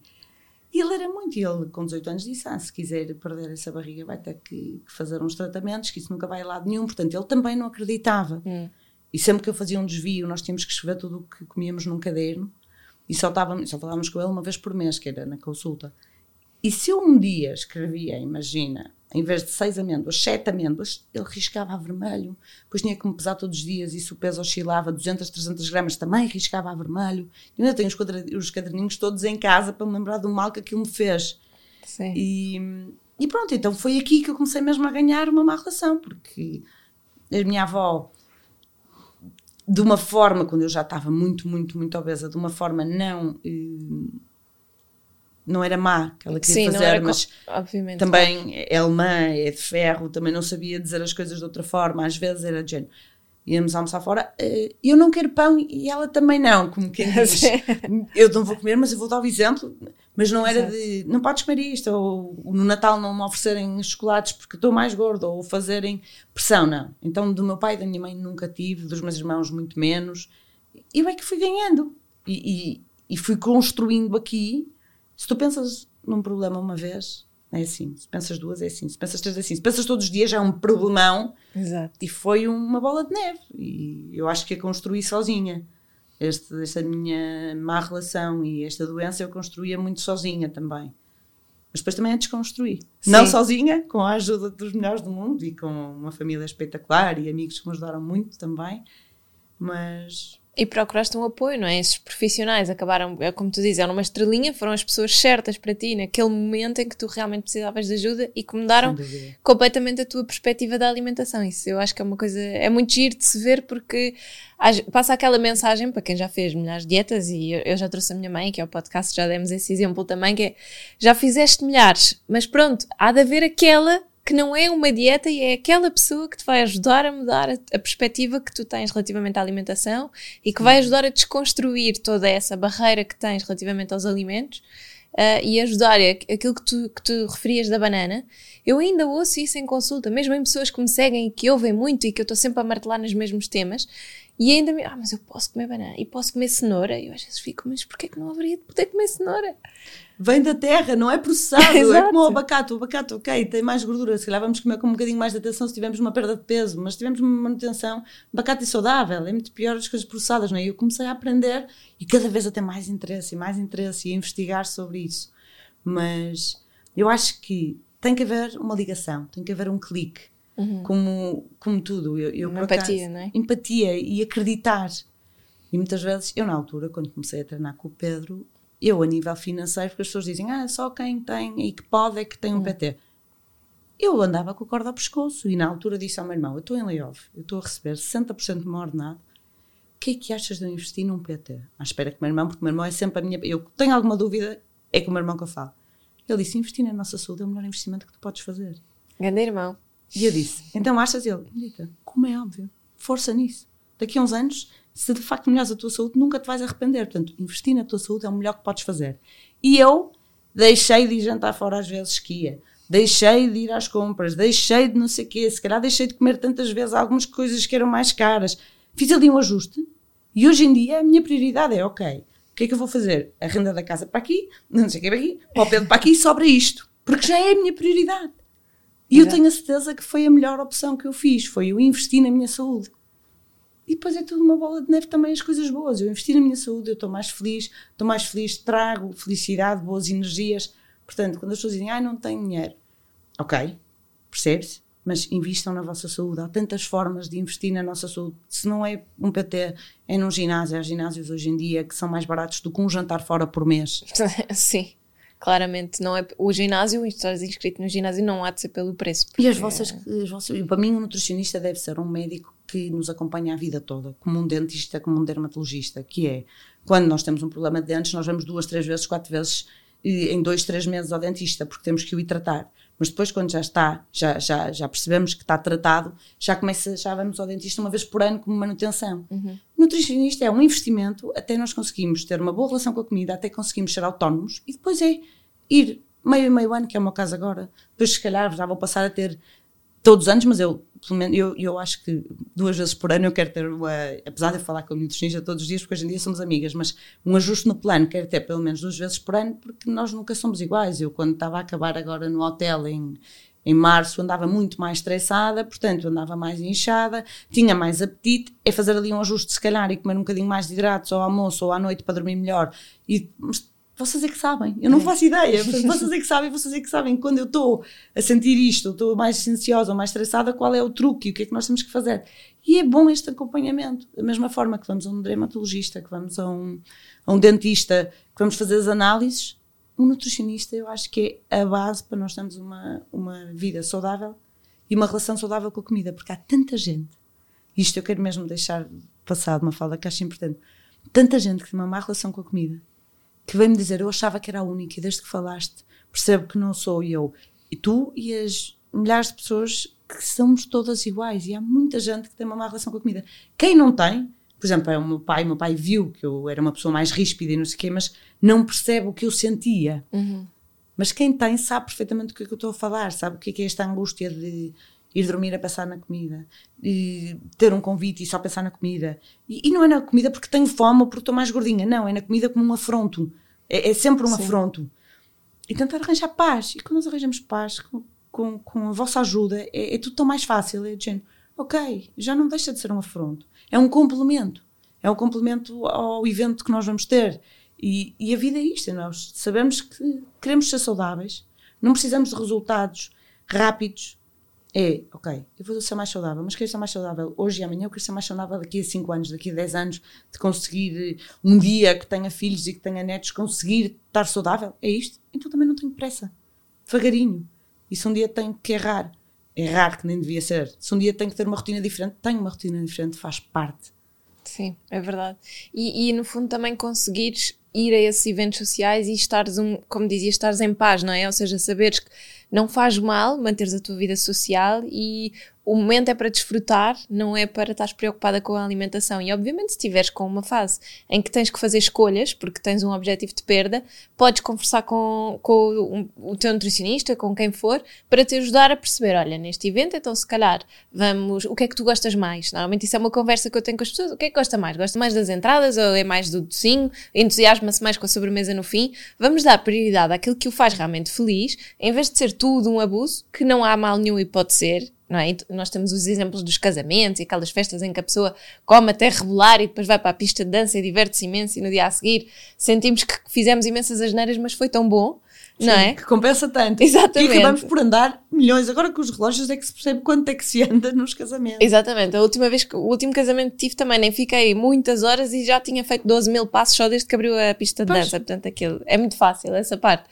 E ele era muito, ele com 18 anos disse: Ah, se quiser perder essa barriga, vai ter que, fazer uns tratamentos, que isso nunca vai a lado nenhum. Portanto, ele também não acreditava. Hum. E sempre que eu fazia um desvio, nós tínhamos que escrever tudo o que comíamos num caderno e só, só falávamos com ele uma vez por mês, que era na consulta. E se eu um dia escrevia, imagina, em vez de seis amêndoas, sete amêndoas, ele riscava a vermelho. Depois tinha que me pesar todos os dias e se o peso oscilava 200, 300 gramas, também riscava a vermelho. Eu ainda tenho os caderninhos todos em casa para me lembrar do mal que aquilo me fez. Sim. E, e pronto, então foi aqui que eu comecei mesmo a ganhar uma má relação, porque a minha avó, de uma forma, quando eu já estava muito, muito, muito obesa, de uma forma não. Eh, não era má que ela queria Sim, não fazer, era mas obviamente. também é alemã, é de ferro, também não sabia dizer as coisas de outra forma, às vezes era de género. Íamos almoçar fora, eh, eu não quero pão e ela também não, como quem [laughs] diz. eu não vou comer, mas eu vou dar o exemplo. Mas não era Exato. de não podes comer isto, ou no Natal não me oferecerem chocolates porque estou mais gorda, ou fazerem pressão, não. Então, do meu pai e da minha mãe nunca tive, dos meus irmãos muito menos. Eu é que fui ganhando. E, e, e fui construindo aqui. Se tu pensas num problema uma vez, é assim. Se pensas duas, é assim. Se pensas três, é assim. Se pensas todos os dias, já é um problemão. Exato. E foi uma bola de neve. E eu acho que a construí sozinha. Este, esta minha má relação e esta doença eu construía muito sozinha também. Mas depois também a desconstruí. Sim. Não sozinha, com a ajuda dos melhores do mundo e com uma família espetacular e amigos que me ajudaram muito também. Mas E procuraste um apoio, não é? Esses profissionais acabaram, é como tu dizes, eram uma estrelinha, foram as pessoas certas para ti naquele momento em que tu realmente precisavas de ajuda e que mudaram completamente a tua perspectiva da alimentação. Isso eu acho que é uma coisa, é muito giro de se ver porque passa aquela mensagem para quem já fez milhares de dietas e eu, eu já trouxe a minha mãe, que é o podcast, já demos esse exemplo também, que é, já fizeste milhares, mas pronto, há de haver aquela que não é uma dieta e é aquela pessoa que te vai ajudar a mudar a, a perspectiva que tu tens relativamente à alimentação e que vai ajudar a desconstruir toda essa barreira que tens relativamente aos alimentos ah, e ajudar a- aquilo que tu, que tu referias da banana. Eu ainda ouço isso em consulta, mesmo em pessoas que me seguem e que ouvem muito e que eu estou sempre a martelar nos mesmos temas. E ainda me, ah, mas eu posso comer banana e posso comer cenoura. E eu às vezes fico, mas porquê que não haveria de poder comer cenoura? Vem da terra, não é processado. [laughs] é como o abacate. O abacate, ok, tem mais gordura. Se calhar vamos comer com um bocadinho mais de atenção se tivermos uma perda de peso. Mas se tivermos uma manutenção, abacate é saudável. É muito pior as coisas processadas, não é? E eu comecei a aprender e cada vez a ter mais interesse e mais interesse e a investigar sobre isso. Mas eu acho que tem que haver uma ligação, tem que haver um clique. Como, como tudo. Eu, eu, Uma empatia, acaso, não é? Empatia e acreditar. E muitas vezes, eu na altura, quando comecei a treinar com o Pedro, eu a nível financeiro, porque as pessoas dizem, ah, só quem tem e que pode é que tem um PT. Eu andava com a corda ao pescoço e na altura disse ao meu irmão, eu estou em layoff, eu estou a receber 60% do meu ordenado, o que é que achas de eu investir num PT? À espera que o meu irmão, porque o meu irmão é sempre a minha... Eu tenho alguma dúvida, é com o meu irmão que eu falo. Ele disse, investir na nossa saúde é o melhor investimento que tu podes fazer. Grande irmão. E eu disse, então achas ele? Dita, como é óbvio, força nisso. Daqui a uns anos, se de facto melhores a tua saúde, nunca te vais arrepender. Portanto, investir na tua saúde é o melhor que podes fazer. E eu deixei de ir jantar fora às vezes que ia. Deixei de ir às compras, deixei de não sei o quê, se calhar deixei de comer tantas vezes algumas coisas que eram mais caras. Fiz ali um ajuste e hoje em dia a minha prioridade é, ok, o que é que eu vou fazer? A renda da casa para aqui, não sei o que para aqui, para o Pedro para aqui e sobra isto. Porque já é a minha prioridade. E eu tenho a certeza que foi a melhor opção que eu fiz, foi eu investir na minha saúde. E depois é tudo uma bola de neve também as coisas boas. Eu investi na minha saúde, eu estou mais feliz, estou mais feliz, trago felicidade, boas energias. Portanto, quando as pessoas dizem, ah, não tenho dinheiro, ok, percebe-se, mas invistam na vossa saúde. Há tantas formas de investir na nossa saúde. Se não é um PT, é num ginásio. Há ginásios hoje em dia que são mais baratos do que um jantar fora por mês. [laughs] Sim, claramente. Não é, o ginásio, estás inscrito no ginásio, não há de ser pelo preço. E as vossas, as vossas, para mim, um nutricionista deve ser um médico que nos acompanha a vida toda, como um dentista, como um dermatologista, que é quando nós temos um problema de dentes, nós vamos duas, três vezes, quatro vezes em dois, três meses ao dentista, porque temos que o ir tratar. Mas depois, quando já está, já, já, já percebemos que está tratado, já começa, já vamos ao dentista uma vez por ano como manutenção. Nutricionista é um investimento até nós conseguimos ter uma boa relação com a comida, até conseguimos ser autónomos e depois é ir meio e meio ano, que é o meu caso agora. Depois, se calhar, já vou passar a ter todos os anos, mas eu, pelo menos, eu, eu acho que duas vezes por ano eu quero ter, uma, apesar de eu falar com a nutricionista todos os dias, porque hoje em dia somos amigas, mas um ajuste no plano quero ter pelo menos duas vezes por ano, porque nós nunca somos iguais. Eu, quando estava a acabar agora no hotel em, em março, andava muito mais estressada, portanto, andava mais inchada, tinha mais apetite, é fazer ali um ajuste, se calhar, e comer um bocadinho mais de hidratos ao almoço ou à noite para dormir melhor. E, vocês é que sabem, eu não faço ideia. [laughs] Vocês é que sabem, vocês é que sabem. Quando eu estou a sentir isto, estou mais ansiosa ou mais estressada, qual é o truque e o que é que nós temos que fazer? E é bom este acompanhamento. Da mesma forma que vamos a um dermatologista, que vamos a um, a um dentista, que vamos fazer as análises, um nutricionista eu acho que é a base para nós termos uma, uma vida saudável e uma relação saudável com a comida, porque há tanta gente, isto eu quero mesmo deixar passar de uma fala que acho importante, tanta gente que tem uma má relação com a comida que veio-me dizer: Eu achava que era a única, e desde que falaste, percebo que não sou eu. E tu e as milhares de pessoas que somos todas iguais. E há muita gente que tem uma má relação com a comida. Quem não tem, por exemplo, é o meu pai, meu pai viu que eu era uma pessoa mais ríspida e não sei o quê, mas não percebe o que eu sentia. Uhum. Mas quem tem sabe perfeitamente do que é que eu estou a falar, sabe o que é, que é esta angústia de ir dormir a pensar na comida, e ter um convite e só pensar na comida. E, e, não é na comida porque tenho fome ou porque estou mais gordinha, não, é na comida como um afronto. É, é sempre um Sim. afronto. E tentar arranjar paz. E quando nós arranjamos paz com, com, com a vossa ajuda, é, é, tudo tão mais fácil. É género, ok, já não deixa de ser um afronto. É um complemento. É um complemento ao evento que nós vamos ter. E, e a vida é isto. Nós sabemos que queremos ser saudáveis, não precisamos de resultados rápidos, é, ok, eu vou ser mais saudável, mas quero ser mais saudável hoje e amanhã, eu quero ser mais saudável daqui a 5 anos, daqui a 10 anos, de conseguir eh, um dia que tenha filhos e que tenha netos, conseguir estar saudável, é isto? Então também não tenho pressa, devagarinho. E se um dia tenho que errar, errar que nem devia ser, se um dia tenho que ter uma rotina diferente, tenho uma rotina diferente, faz parte. Sim, é verdade. E, e no fundo também conseguires ir a esses eventos sociais e estares, um, como dizia, estares em paz, não é? Ou seja, saberes que não faz mal manteres a tua vida social e o momento é para desfrutar, não é para estar preocupada com a alimentação. E obviamente, se estiveres com uma fase em que tens que fazer escolhas, porque tens um objetivo de perda, podes conversar com, com o, o teu nutricionista, com quem for, para te ajudar a perceber: olha, neste evento, então se calhar vamos. O que é que tu gostas mais? Normalmente isso é uma conversa que eu tenho com as pessoas. O que é que gosta mais? Gosta mais das entradas ou é mais do docinho? Entusiasma-se mais com a sobremesa no fim? Vamos dar prioridade àquilo que o faz realmente feliz, em vez de ser tudo um abuso, que não há mal nenhum e pode ser não é? nós temos os exemplos dos casamentos e aquelas festas em que a pessoa come até rebolar e depois vai para a pista de dança e diverte-se imenso e no dia a seguir sentimos que fizemos imensas asneiras, mas foi tão bom. Sim, não é? Que compensa tanto. Exatamente. E acabamos por andar milhões. Agora com os relógios é que se percebe quanto é que se anda nos casamentos. Exatamente. A última vez, o último casamento que tive também, nem fiquei muitas horas e já tinha feito 12 mil passos só desde que abriu a pista de pois. dança. Portanto, aquilo é muito fácil, essa parte.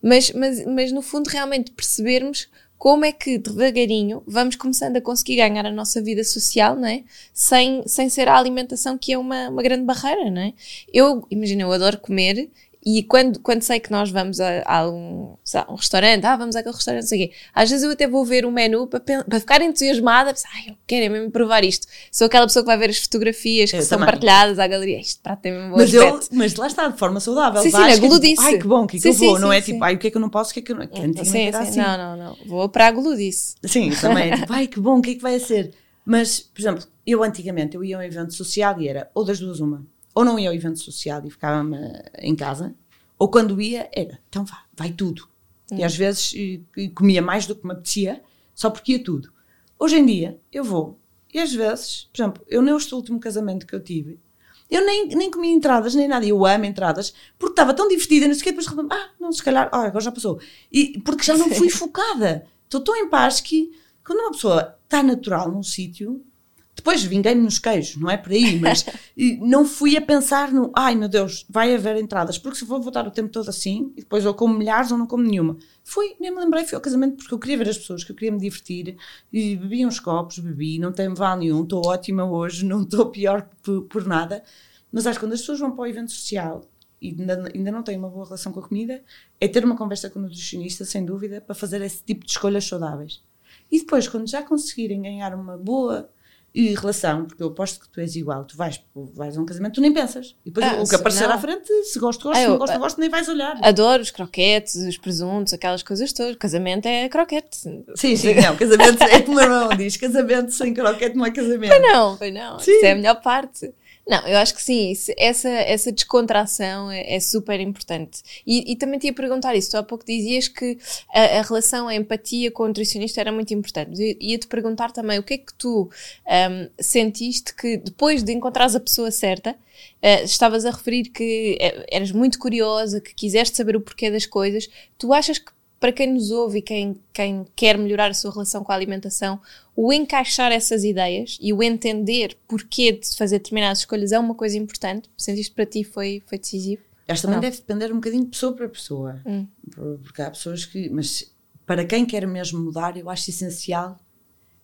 Mas, mas, mas no fundo, realmente percebermos como é que devagarinho vamos começando a conseguir ganhar a nossa vida social, não é? Sem, sem ser a alimentação que é uma, uma grande barreira, não é? Eu, imagina, eu adoro comer e quando, quando sei que nós vamos a, a um, um restaurante, ah, vamos àquele restaurante, não sei o quê, às vezes eu até vou ver o menu para, para ficar entusiasmada, pensar, ai, eu quero é mesmo provar isto. Sou aquela pessoa que vai ver as fotografias que eu são também. partilhadas à galeria, isto prato tem mesmo bom mas, eu, mas lá está, de forma saudável. Sim, sim, na gludice. Ai, que bom, que, é que eu vou, sim, não é tipo, ai, o que é que eu não posso, o que é que eu não... Que sim, sim, assim. não, não, não, vou para a gludice. Sim, [laughs] também é tipo, ai, que bom, o que é que vai ser? Mas, por exemplo, eu antigamente, eu ia a um evento social e era, ou das duas uma, ou não ia ao evento social e ficava em casa, ou quando ia, era, então vá, vai tudo. Hum. E às vezes e, e comia mais do que me apetecia, só porque ia tudo. Hoje em dia, eu vou. E às vezes, por exemplo, eu neste último casamento que eu tive, eu nem, nem comia entradas, nem nada. Eu amo entradas, porque estava tão divertida, não sei o que, depois de ah, não, se calhar, ah, agora já passou. E, porque já não fui [laughs] focada. Estou tão em paz que, quando uma pessoa está natural num sítio, depois vinguei-me nos queijos, não é por aí, mas [laughs] não fui a pensar no ai meu Deus, vai haver entradas, porque se vou voltar o tempo todo assim, e depois ou como milhares ou não como nenhuma. Fui, nem me lembrei, fui ao casamento porque eu queria ver as pessoas, que eu queria me divertir, e bebi uns copos, bebi, não tem mal nenhum, estou ótima hoje, não estou pior por, por, nada. Mas acho que quando as pessoas vão para o evento social e ainda, ainda não têm uma boa relação com a comida, é ter uma conversa com o nutricionista, sem dúvida, para fazer esse tipo de escolhas saudáveis. E depois, quando já conseguirem ganhar uma boa e relação, porque eu aposto que tu és igual, tu vais, vais a um casamento, tu nem pensas. E depois ah, o que aparecer não. à frente, se gosto, gosto, ah, se não gosto, não gosto, nem vais olhar. Adoro os croquetes, os presuntos, aquelas coisas todas. Casamento é croquete. Sim, sim, não, casamento é como o irmão diz, casamento sem croquete não é casamento. Foi não, foi não. Sim. Isso é a melhor parte. Não, eu acho que sim, isso, essa, essa descontração é, é super importante. E, e, também te ia perguntar isso, tu há pouco dizias que a, a, relação, a empatia com o nutricionista era muito importante. Ia-te perguntar também o que é que tu um, sentiste que depois de encontrares a pessoa certa, uh, estavas a referir que eh, eras muito curiosa, que quiseste saber o porquê das coisas, tu achas que para quem nos ouve e quem, quem quer melhorar a sua relação com a alimentação, o encaixar essas ideias e o entender porquê de fazer determinadas escolhas é uma coisa importante. Sentiste para ti foi, foi decisivo? Acho também Não. deve depender um bocadinho de pessoa para pessoa. Hum. Porque há pessoas que. Mas para quem quer mesmo mudar, eu acho essencial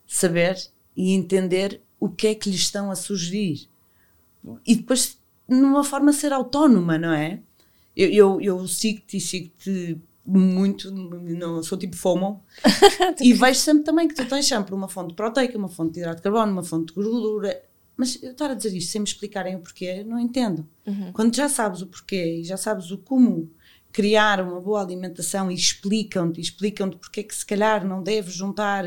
saber e entender o que é que lhes estão a sugerir. E depois, numa forma, ser autónoma, não é? eu, eu, eu sigo-te e sigo-te muito, não sou tipo FOMO, [laughs] e vejo sempre também que tu tens sempre uma fonte proteica, uma fonte de hidrato de carbono, uma fonte de gordura, mas eu estar a dizer isto sem me explicarem o porquê, não entendo. Uhum. Quando já sabes o porquê e já sabes o como criar uma boa alimentação e explicam-te, explicam-te porque é que se calhar não deves juntar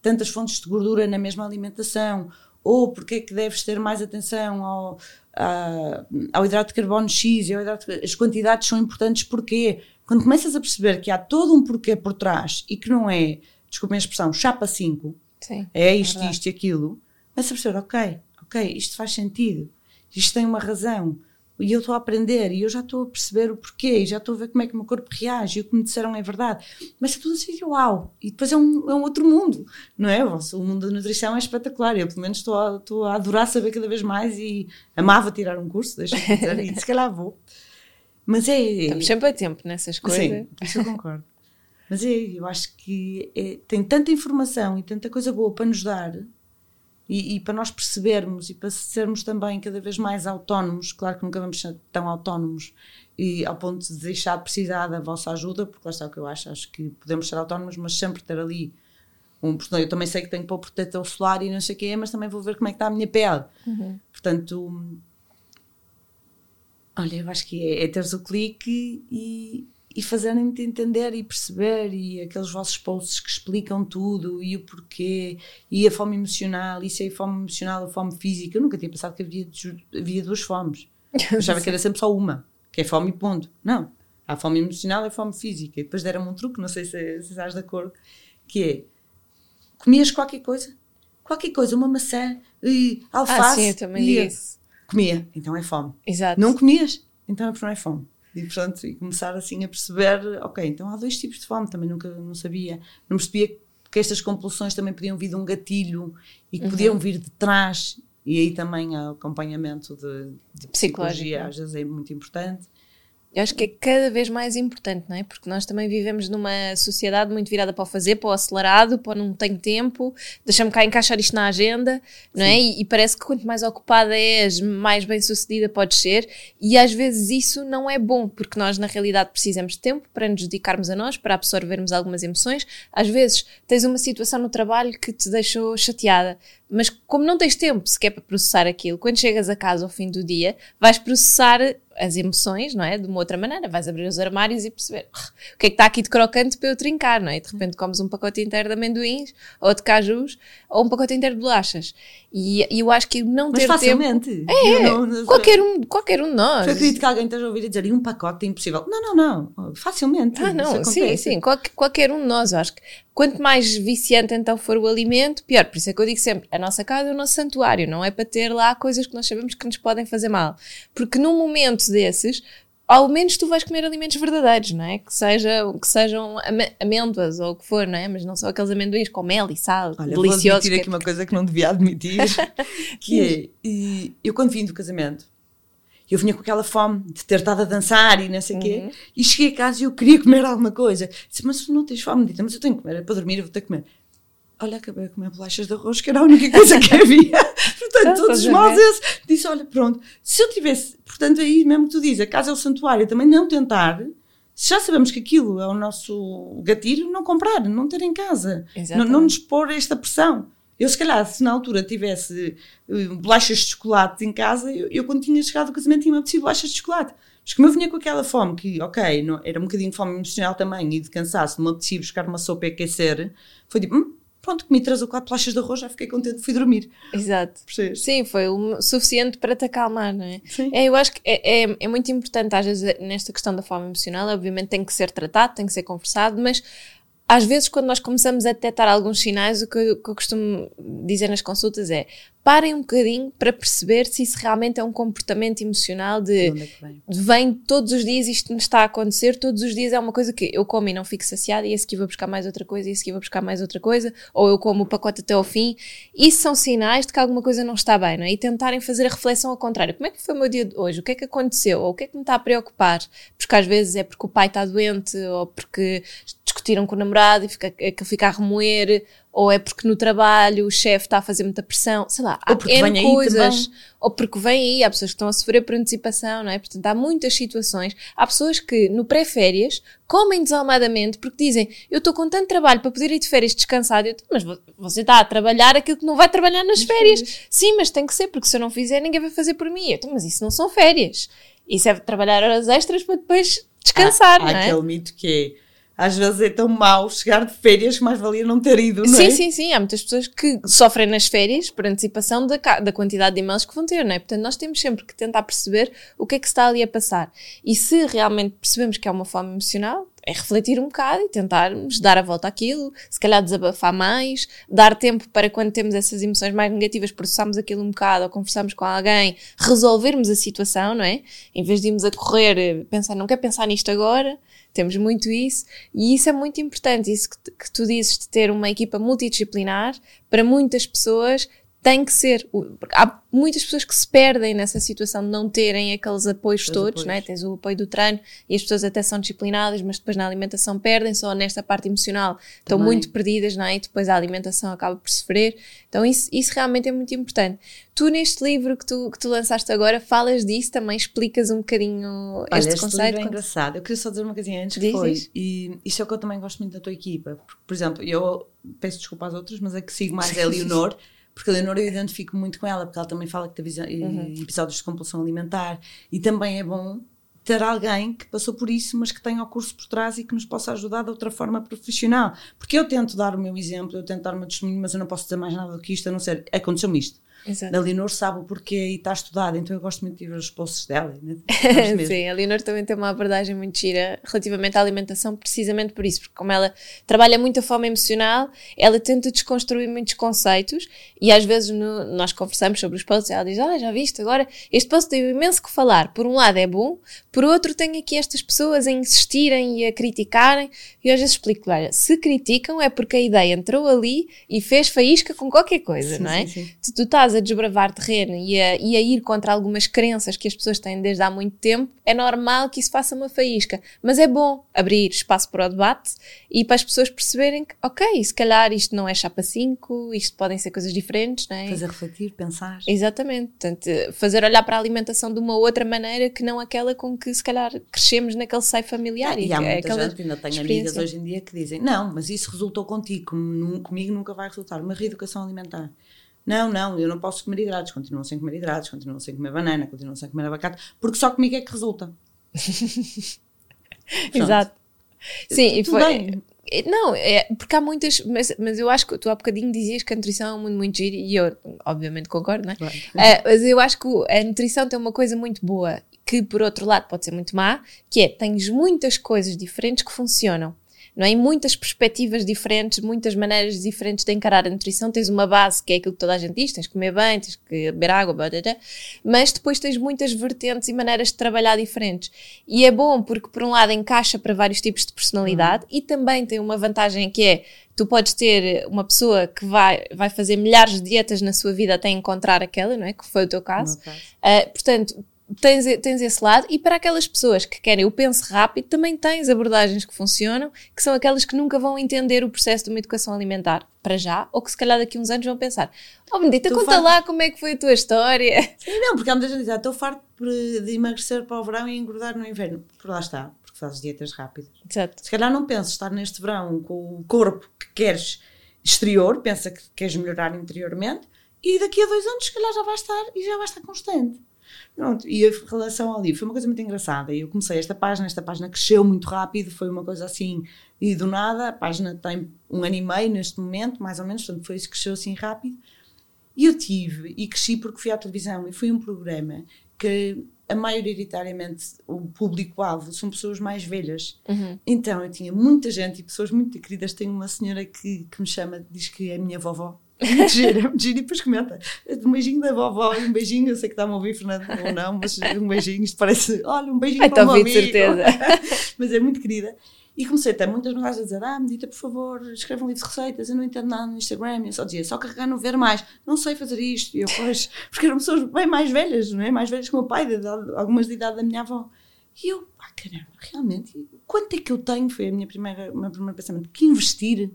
tantas fontes de gordura na mesma alimentação, ou porque é que deves ter mais atenção ao, a, ao hidrato de carbono X, ao hidrato, as quantidades são importantes porquê? Quando começas a perceber que há todo um porquê por trás e que não é, desculpem a expressão, chapa 5, Sim, é isto, é isto e aquilo, começas a perceber, ok, ok, isto faz sentido, isto tem uma razão, e eu estou a aprender e eu já estou a perceber o porquê e já estou a ver como é que o meu corpo reage e o que me disseram é verdade. Mas é tudo assim, uau! E depois é um, é um outro mundo, não é? O mundo da nutrição é espetacular. Eu, pelo menos, estou a, estou a adorar saber cada vez mais e amava tirar um curso, deixa-me dizer, e se calhar vou. Mas é. Estamos sempre a tempo nessas coisas. Sim, isso eu concordo. Mas é, eu acho que é, tem tanta informação e tanta coisa boa para nos dar e, e, para nós percebermos e para sermos também cada vez mais autónomos, claro que nunca vamos ser tão autónomos e ao ponto de deixar de precisar da vossa ajuda, porque lá está o que eu acho, acho que podemos ser autónomos, mas sempre ter ali um eu também sei que tenho que pôr protetor solar e não sei o que é, mas também vou ver como é que está a minha pele. Uhum. Portanto, olha, eu acho que é, é teres o clique e, e fazerem-te entender e perceber e aqueles vossos posts que explicam tudo e o porquê e a fome emocional e se é a fome emocional a fome física. Eu nunca tinha pensado que havia, havia duas fomes. [laughs] Eu achava que era sempre só uma que é fome e ponto. Não. A fome emocional é fome física. E depois deram-me um truque não sei se, se estás de acordo que é comias qualquer coisa? Qualquer coisa uma maçã e alface ah, sim, eu também disse. comia então é fome. Exato. não comias então é não é fome e, portanto, e começar assim a perceber, ok, então há dois tipos de fome, também nunca não sabia. Não percebia que estas compulsões também podiam vir de um gatilho e que uhum. podiam vir de trás. E aí também o acompanhamento de, de psicologia às vezes é muito importante. Eu acho que é cada vez mais importante, não é? Porque nós também vivemos numa sociedade muito virada para o fazer, para o acelerado, para o não tenho tempo, deixa-me cá encaixar isto na agenda, não é? E, e, parece que quanto mais ocupada és, mais bem sucedida podes ser, e às vezes isso não é bom, porque nós na realidade precisamos de tempo para nos dedicarmos a nós, para absorvermos algumas emoções. Às vezes tens uma situação no trabalho que te deixou chateada, mas como não tens tempo sequer para processar aquilo, quando chegas a casa ao fim do dia, vais processar as emoções, não é? De uma outra maneira. Vais abrir os armários e perceber o que é que está aqui de crocante para eu trincar, não é? E de repente comes um pacote inteiro de amendoins, ou de cajus, ou um pacote inteiro de bolachas. E, e eu acho que não Mas ter facilmente. tempo... É, não, não, qualquer, um, qualquer um de nós. Eu acredito que alguém esteja a ouvir a dizer, e um pacote é impossível. Não, não, não. Facilmente. Ah, não, sim, sim. Qualquer, qualquer um de nós, eu acho que quanto mais viciante então for o alimento, pior. Por isso é que eu digo sempre, a nossa casa é o nosso santuário, não é para ter lá coisas que nós sabemos que nos podem fazer mal. Porque num momento desses, ao menos tu vais comer alimentos verdadeiros, não é? Que, seja, que sejam amêndoas ou o que for, não é? Mas não são aqueles amendoins com mel e sal, Olha, deliciosos. vou admitir aqui uma coisa que não devia admitir, [laughs] que é, eu quando vim do casamento, eu vinha com aquela fome de ter estado a dançar e não sei o uhum. quê, e cheguei a casa e eu queria comer alguma coisa. Disse, mas não tens fome? Disse, mas eu tenho que comer, é para dormir, eu vou ter que comer. Olha, acabei a comer bolachas de arroz, que era a única coisa que havia. [laughs] portanto, todos os males esses. Disse, olha, pronto, se eu tivesse, portanto, aí mesmo que tu dizes, a casa é o santuário, também não tentar, se já sabemos que aquilo é o nosso gatilho, não comprar, não ter em casa. Não, não nos pôr esta pressão. Eu, se calhar, se na altura tivesse uh, bolachas de chocolate em casa, eu, eu quando tinha chegado ao casamento tinha apetecido bolachas de chocolate. Mas como eu vinha com aquela fome, que, ok, não, era um bocadinho de fome emocional também e de cansaço, não me apetecia buscar uma sopa e aquecer, foi tipo, hum, pronto, comi três ou quatro bolachas de arroz, já fiquei contente, fui dormir. Exato. Percebes? Sim, foi o suficiente para te acalmar, não é? Sim. É, eu acho que é, é, é muito importante, às vezes, nesta questão da fome emocional, obviamente tem que ser tratado, tem que ser conversado, mas às vezes, quando nós começamos a detectar alguns sinais, o que eu, que eu costumo dizer nas consultas é parem um bocadinho para perceber se isso realmente é um comportamento emocional de, de, é vem? todos os dias isto me está a acontecer, todos os dias é uma coisa que eu como e não fico saciada e esse aqui vou buscar mais outra coisa e esse aqui vou buscar mais outra coisa, ou eu como o pacote até ao fim. Isso são sinais de que alguma coisa não está bem, não é? E tentarem fazer a reflexão ao contrário. Como é que foi o meu dia de hoje? O que é que aconteceu? Ou o que é que me está a preocupar? Porque às vezes é porque o pai está doente ou porque discutiram com o namorado e fica, que fica a remoer, ou é porque no trabalho o chefe está a fazer muita pressão, sei lá, Ou porque há vem N coisas, ou porque vem aí, há pessoas que estão a sofrer por antecipação, não é? Portanto, há muitas situações, há pessoas que no pré-férias comem desalmadamente porque dizem, eu estou com tanto trabalho para poder ir de férias descansado, eu, mas vo- você está a trabalhar aquilo que não vai trabalhar nas férias. Sim, mas tem que ser, porque se eu não fizer, ninguém vai fazer por mim. Eu, "Então, mas isso não são férias. Isso é trabalhar horas extras para depois descansar, há, não há é? aquele mito que é às vezes é tão mau chegar de férias que mais valia não ter ido, não Sim, é? sim, sim. Há muitas pessoas que sofrem nas férias por antecipação da, da quantidade de e-mails que vão ter, não é? Portanto, nós temos sempre que tentar perceber o que é que está ali a passar. E se realmente percebemos que é uma fome emocional, é refletir um bocado e tentarmos dar a volta àquilo, se calhar desabafar mais, dar tempo para quando temos essas emoções mais negativas, processarmos aquilo um bocado ou conversarmos com alguém, resolvermos a situação, não é? Em vez de irmos a correr, eh, pensar, não quero pensar nisto agora, temos muito isso, e isso é muito importante, isso que, que tu dizes de ter uma equipa multidisciplinar, para muitas pessoas tem que ser, há muitas pessoas que se perdem nessa situação de não terem aqueles apoios Os todos, apoios. não é? Tens o apoio do treino e as pessoas até são disciplinadas, mas depois na alimentação perdem, só nesta parte emocional estão Também. muito perdidas, não é? E depois a alimentação acaba por sofrer. Então isso, isso realmente é muito importante. Tu neste livro que tu, que tu lançaste agora falas disso, também explicas um bocadinho Olha, este este conceito. livro é engraçado. Eu queria só dizer uma coisinha antes Diz, que foi. diz. E isso é o que eu também gosto muito da tua equipa. Porque, por exemplo, eu peço desculpa às outras, mas a que sigo mais é a [laughs] Leonor. Porque a Leonor eu identifico muito com ela, porque ela também fala que teve Uhum. episódios de compulsão alimentar. E também é bom ter alguém que passou por isso, mas que tenha o curso por trás e que nos possa ajudar de outra forma profissional. Porque eu tento dar o meu exemplo, eu tento dar o meu testemunho, mas eu não posso dizer mais nada do que isto, a não ser, aconteceu-me isto. Exato. A Leonor sabe o porquê e está estudada, então eu gosto muito de ver os posts dela. né? [laughs] Sim, a Leonor também tem uma abordagem muito gira relativamente à alimentação, precisamente por isso, porque como ela trabalha muito a fome emocional, ela tenta desconstruir muitos conceitos e às vezes no- nós conversamos sobre os posts e ela diz, ah, já viste, agora este post tem imenso que falar. Por um lado é bom, por outro tem aqui estas pessoas a insistirem e a criticarem e às vezes explico, olha, se criticam é porque a ideia entrou ali e fez faísca com qualquer coisa, Sim, não é? sim, sim. se tu estás a desbravar terreno e a, e a ir contra algumas crenças que as pessoas têm desde há muito tempo, é normal que isso faça uma faísca. Mas é bom abrir espaço para o debate e para as pessoas perceberem que, ok, se calhar isto não é chapa 5, isto podem ser coisas diferentes, não é? Fazer refletir, pensar. Exatamente. Portanto, fazer olhar para a alimentação de uma outra maneira que não aquela com que se calhar crescemos naquele seio familiar. E há que é muita aquela gente, ainda tenho amigas hoje em dia que dizem: Não, mas isso resultou contigo, comigo nunca vai resultar. Uma reeducação alimentar. Não, não, eu não posso comer hidratos, continuo sem comer hidratos, continuo sem comer banana, continuo sem comer abacate, porque só comigo é que resulta. [laughs] Exato. Sim, e foi. bem. Não, é porque há muitas, mas, mas eu acho que tu há bocadinho dizias que a nutrição é um mundo muito giro e eu obviamente concordo, não é? Claro. É, mas eu acho que a nutrição tem uma coisa muito boa, que por outro lado pode ser muito má, que é tens muitas coisas diferentes que funcionam. Não é? Em muitas perspectivas diferentes, muitas maneiras diferentes de encarar a nutrição. Tens uma base que é aquilo que toda a gente diz: tens que comer bem, tens que beber água, blá, blá, blá. mas depois tens muitas vertentes e maneiras de trabalhar diferentes. E é bom porque, por um lado, encaixa para vários tipos de personalidade e também tem uma vantagem que é tu podes ter uma pessoa que vai, vai fazer milhares de dietas na sua vida até encontrar aquela, não é? Que foi o teu caso. Uh, portanto, tens, tens esse lado, e para aquelas pessoas que querem o penso rápido, também tens abordagens que funcionam, que são aquelas que nunca vão entender o processo de uma educação alimentar para já, ou que se calhar daqui a uns anos vão pensar: Oh, Benedita, conta fazes- lá como é que foi a tua história. Sim, não, porque há muita gente que diz: "Ah, Estou farto de emagrecer para o verão e engordar no inverno. Por lá está, porque fazes dietas rápidas. Exato. Se calhar não pensas estar neste verão com o corpo que queres exterior, pensa que queres melhorar interiormente, e daqui a dois anos, se calhar, já vai estar e já vai estar constante. Pronto, e a relação ao livro foi uma coisa muito engraçada. Eu comecei esta página, esta página cresceu muito rápido, foi uma coisa assim, e do nada, a página tem um ano e meio neste momento, mais ou menos, portanto foi isso que cresceu assim rápido. E eu tive, e cresci porque fui à televisão, e foi um programa que a maioritariamente o público-alvo são pessoas mais velhas. Então eu tinha muita gente e pessoas muito queridas. Tenho uma senhora que, que me chama, diz que é minha vovó. [laughs] Muito gira, e depois comenta um beijinho da vovó, um beijinho, eu sei que está-me a ouvir, Fernando, ou não, mas um beijinho, isto parece, olha, um beijinho Ai, para o meu amigo. certeza. [laughs] mas é muito querida. E comecei a ter muitas mensagens a dizer: Ah, medita, por favor, escreve um livro de receitas. Eu não entendo nada no Instagram. Eu só dizia: só carregar no ver mais. Não sei fazer isto. E eu, pois, porque eram pessoas bem mais velhas, não é? Mais velhas que o meu pai, de algumas de idade da minha avó. E eu, ah, caramba, realmente, quanto é que eu tenho? Foi a minha primeira, o meu primeiro pensamento, que investir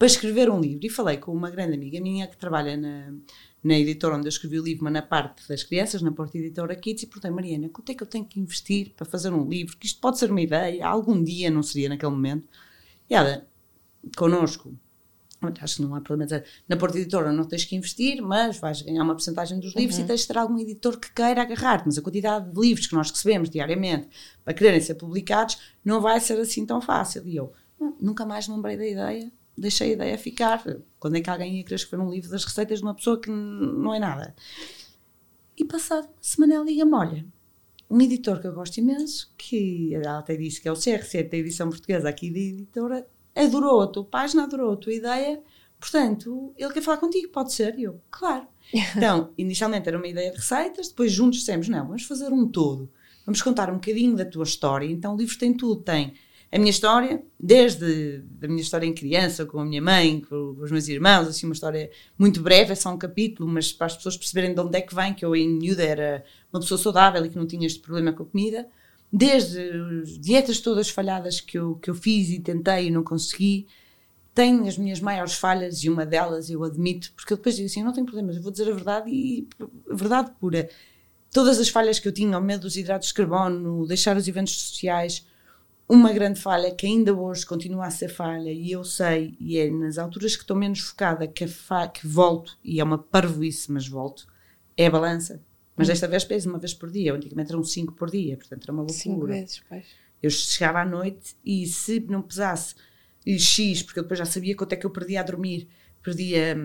para escrever um livro. E falei com uma grande amiga minha que trabalha na, na editora onde eu escrevi o livro, mas na parte das crianças, na Porta Editora Kids, e perguntei, Mariana, quanto é que eu tenho que investir para fazer um livro? Que isto pode ser uma ideia, algum dia não seria naquele momento. E ela, connosco, acho que não há problema dizer, na Porta Editora não tens que investir, mas vais ganhar uma porcentagem dos livros uhum. e tens de ter algum editor que queira agarrar-te, mas a quantidade de livros que nós recebemos diariamente para quererem ser publicados não vai ser assim tão fácil. E eu, nunca mais lembrei da ideia, deixei a ideia ficar. Quando é que alguém ia querer escrever um livro das receitas de uma pessoa que não é nada? E passado uma semana liga-me, olha, um editor que eu gosto imenso, que ela até disse que é o CR7 da edição portuguesa aqui da editora, adorou a tua página, adorou a tua ideia, portanto, ele quer falar contigo, pode ser? E eu, claro. [laughs] Então, inicialmente era uma ideia de receitas, depois juntos dissemos, não, vamos fazer um todo, vamos contar um bocadinho da tua história, então o livro tem tudo, tem a minha história, desde a minha história em criança, com a minha mãe, com, os meus irmãos, assim, uma história muito breve, é só um capítulo, mas para as pessoas perceberem de onde é que vem, que eu em miúda era uma pessoa saudável e que não tinha este problema com a comida, desde as dietas todas falhadas que eu, que eu fiz e tentei e não consegui, tenho as minhas maiores falhas e uma delas eu admito, porque eu depois digo assim: não tenho problemas, eu vou dizer a verdade e a verdade pura. Todas as falhas que eu tinha, o medo dos hidratos de carbono, deixar os eventos sociais, uma grande falha que ainda hoje continua a ser falha e eu sei, e é nas alturas que estou menos focada que, que volto, e é uma parvoíce, mas volto, é a balança. Mas desta vez peso uma vez por dia. Antigamente eram cinco por dia, portanto era uma loucura. Cinco vezes, pois. Eu chegava à noite e se não pesasse X, porque eu depois já sabia quanto é que eu perdia a dormir, perdia.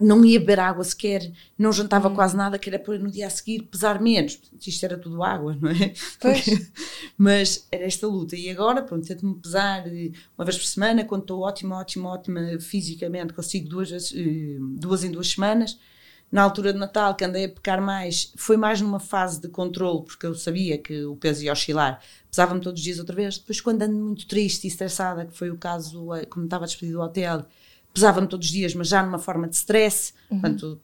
Não ia beber água sequer, não jantava hum. quase nada, que era para no dia a seguir pesar menos. Isto era tudo água, não é? Pois. Mas era esta luta. E agora, pronto, tento-me pesar eh, uma vez por semana, quando estou ótima, ótima, ótima fisicamente, consigo duas, eh, duas em duas semanas na altura de Natal, que andei a pecar mais, foi mais numa fase de controle, porque eu sabia que o peso ia oscilar. Pesava-me todos os dias outra vez. Depois, quando ando muito triste e estressada, que foi o caso, eh, como estava despedido do hotel, pesava-me todos os dias, mas já numa forma de stress. Uhum. Portanto,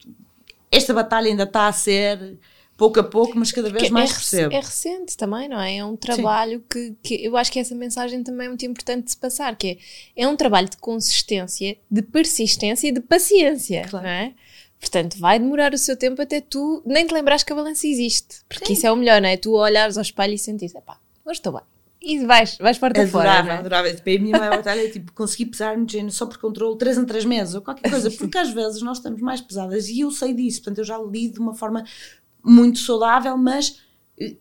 esta batalha ainda está a ser pouco a pouco, mas cada vez mais é, percebo. É recente também, não é? É um trabalho que, que, eu acho que essa mensagem também é muito importante de se passar, que é, é um trabalho de consistência, de persistência e de paciência, claro. não é? Portanto, vai demorar o seu tempo até tu nem te lembrares que a balança existe. Porque Sim. isso é o melhor, não é? Tu olhares ao espelho e sentires, pá, hoje estou bem. E vais, vais para adorava, fora. Adorava, é? adorava. Tipo, a minha maior batalha é tipo, conseguir pesar-me de só por controle 3 em 3 meses ou qualquer coisa, [laughs] porque às vezes nós estamos mais pesadas e eu sei disso. Portanto, eu já lido de uma forma muito saudável, mas eh,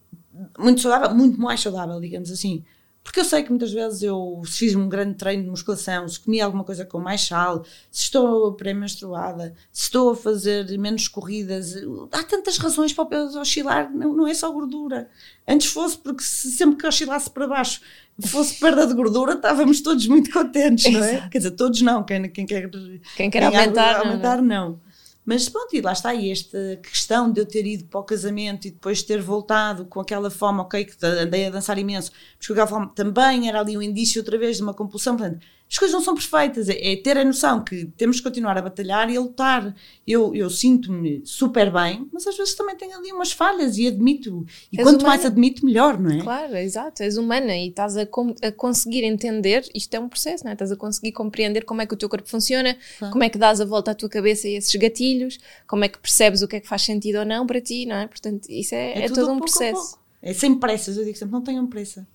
muito saudável, muito mais saudável, digamos assim. Porque eu sei que muitas vezes eu se fiz um grande treino de musculação, se comi alguma coisa com mais sal, se estou pré-menstruada, se estou a fazer menos corridas, há tantas razões para o peso oscilar, não, não é só gordura. Antes fosse porque se sempre que oscilasse para baixo fosse perda de gordura, estávamos todos muito contentes, não é? Quer dizer, todos não, quem, quem quer, quem quer quem aumentar, aumentar não. não. Mas pronto, e lá está, e esta questão de eu ter ido para o casamento e depois ter voltado com aquela fome, ok, que andei a dançar imenso, mas com aquela fome também era ali um indício outra vez de uma compulsão, portanto, as coisas não são perfeitas, é, é, ter a noção que temos que continuar a batalhar e a lutar. Eu, eu sinto-me super bem, mas às vezes também tenho ali umas falhas e admito. E És quanto humana. mais admito, melhor, não é? Claro, exato. És humana e estás a, a, conseguir entender, isto é um processo, não é? Estás a conseguir compreender como é que o teu corpo funciona, claro. como é que dás a volta à tua cabeça a esses gatilhos, como é que percebes o que é que faz sentido ou não para ti, não é? Portanto, isso é, é, é todo um processo. É sem pressas, eu digo sempre, não tenham pressa.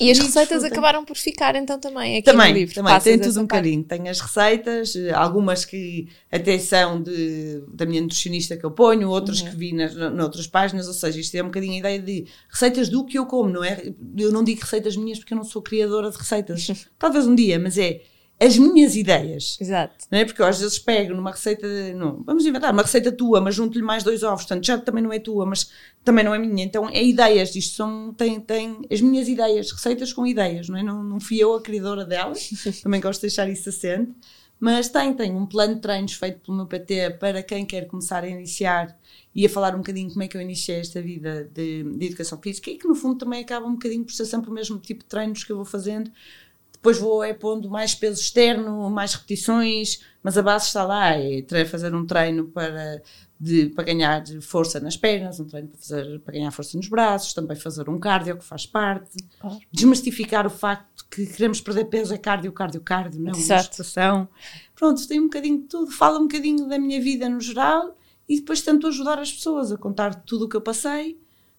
E as receitas acabaram por ficar então também aqui também, no livro. Também, tem tudo um bocadinho. Tem as receitas, eh, algumas que até são de, da minha nutricionista que eu ponho, outras uhum. que vi nas, noutras páginas, ou seja, isto é um bocadinho a ideia de receitas do que eu como, não é? Eu não digo receitas minhas porque eu não sou criadora de receitas. [laughs] Talvez um dia, mas é as minhas ideias. Exato. Não é? Porque eu às vezes pego numa receita, de, não, vamos inventar, uma receita tua, mas junto-lhe mais dois ovos, portanto já também não é tua, mas também não é minha. Então é ideias, isto são, tem, tem as minhas ideias, receitas com ideias, não é? Não, não fui eu a criadora delas, [laughs] também gosto de deixar isso assente, mas tem, tem um plano de treinos feito pelo meu PT para quem quer começar a iniciar e a falar um bocadinho como é que eu iniciei esta vida de, de educação física e que no fundo também acaba um bocadinho por ser sempre o mesmo tipo de treinos que eu vou fazendo depois vou é pondo mais peso externo, mais repetições, mas a base está lá, é fazer um treino para, de, para ganhar força nas pernas, um treino para, fazer, para ganhar força nos braços, também fazer um cardio que faz parte, claro. desmistificar o facto que queremos perder peso é cardio, cardio, cardio, não, Exato. uma situação. Pronto, tem um bocadinho de tudo, fala um bocadinho da minha vida no geral e depois tento ajudar as pessoas a contar tudo o que eu passei.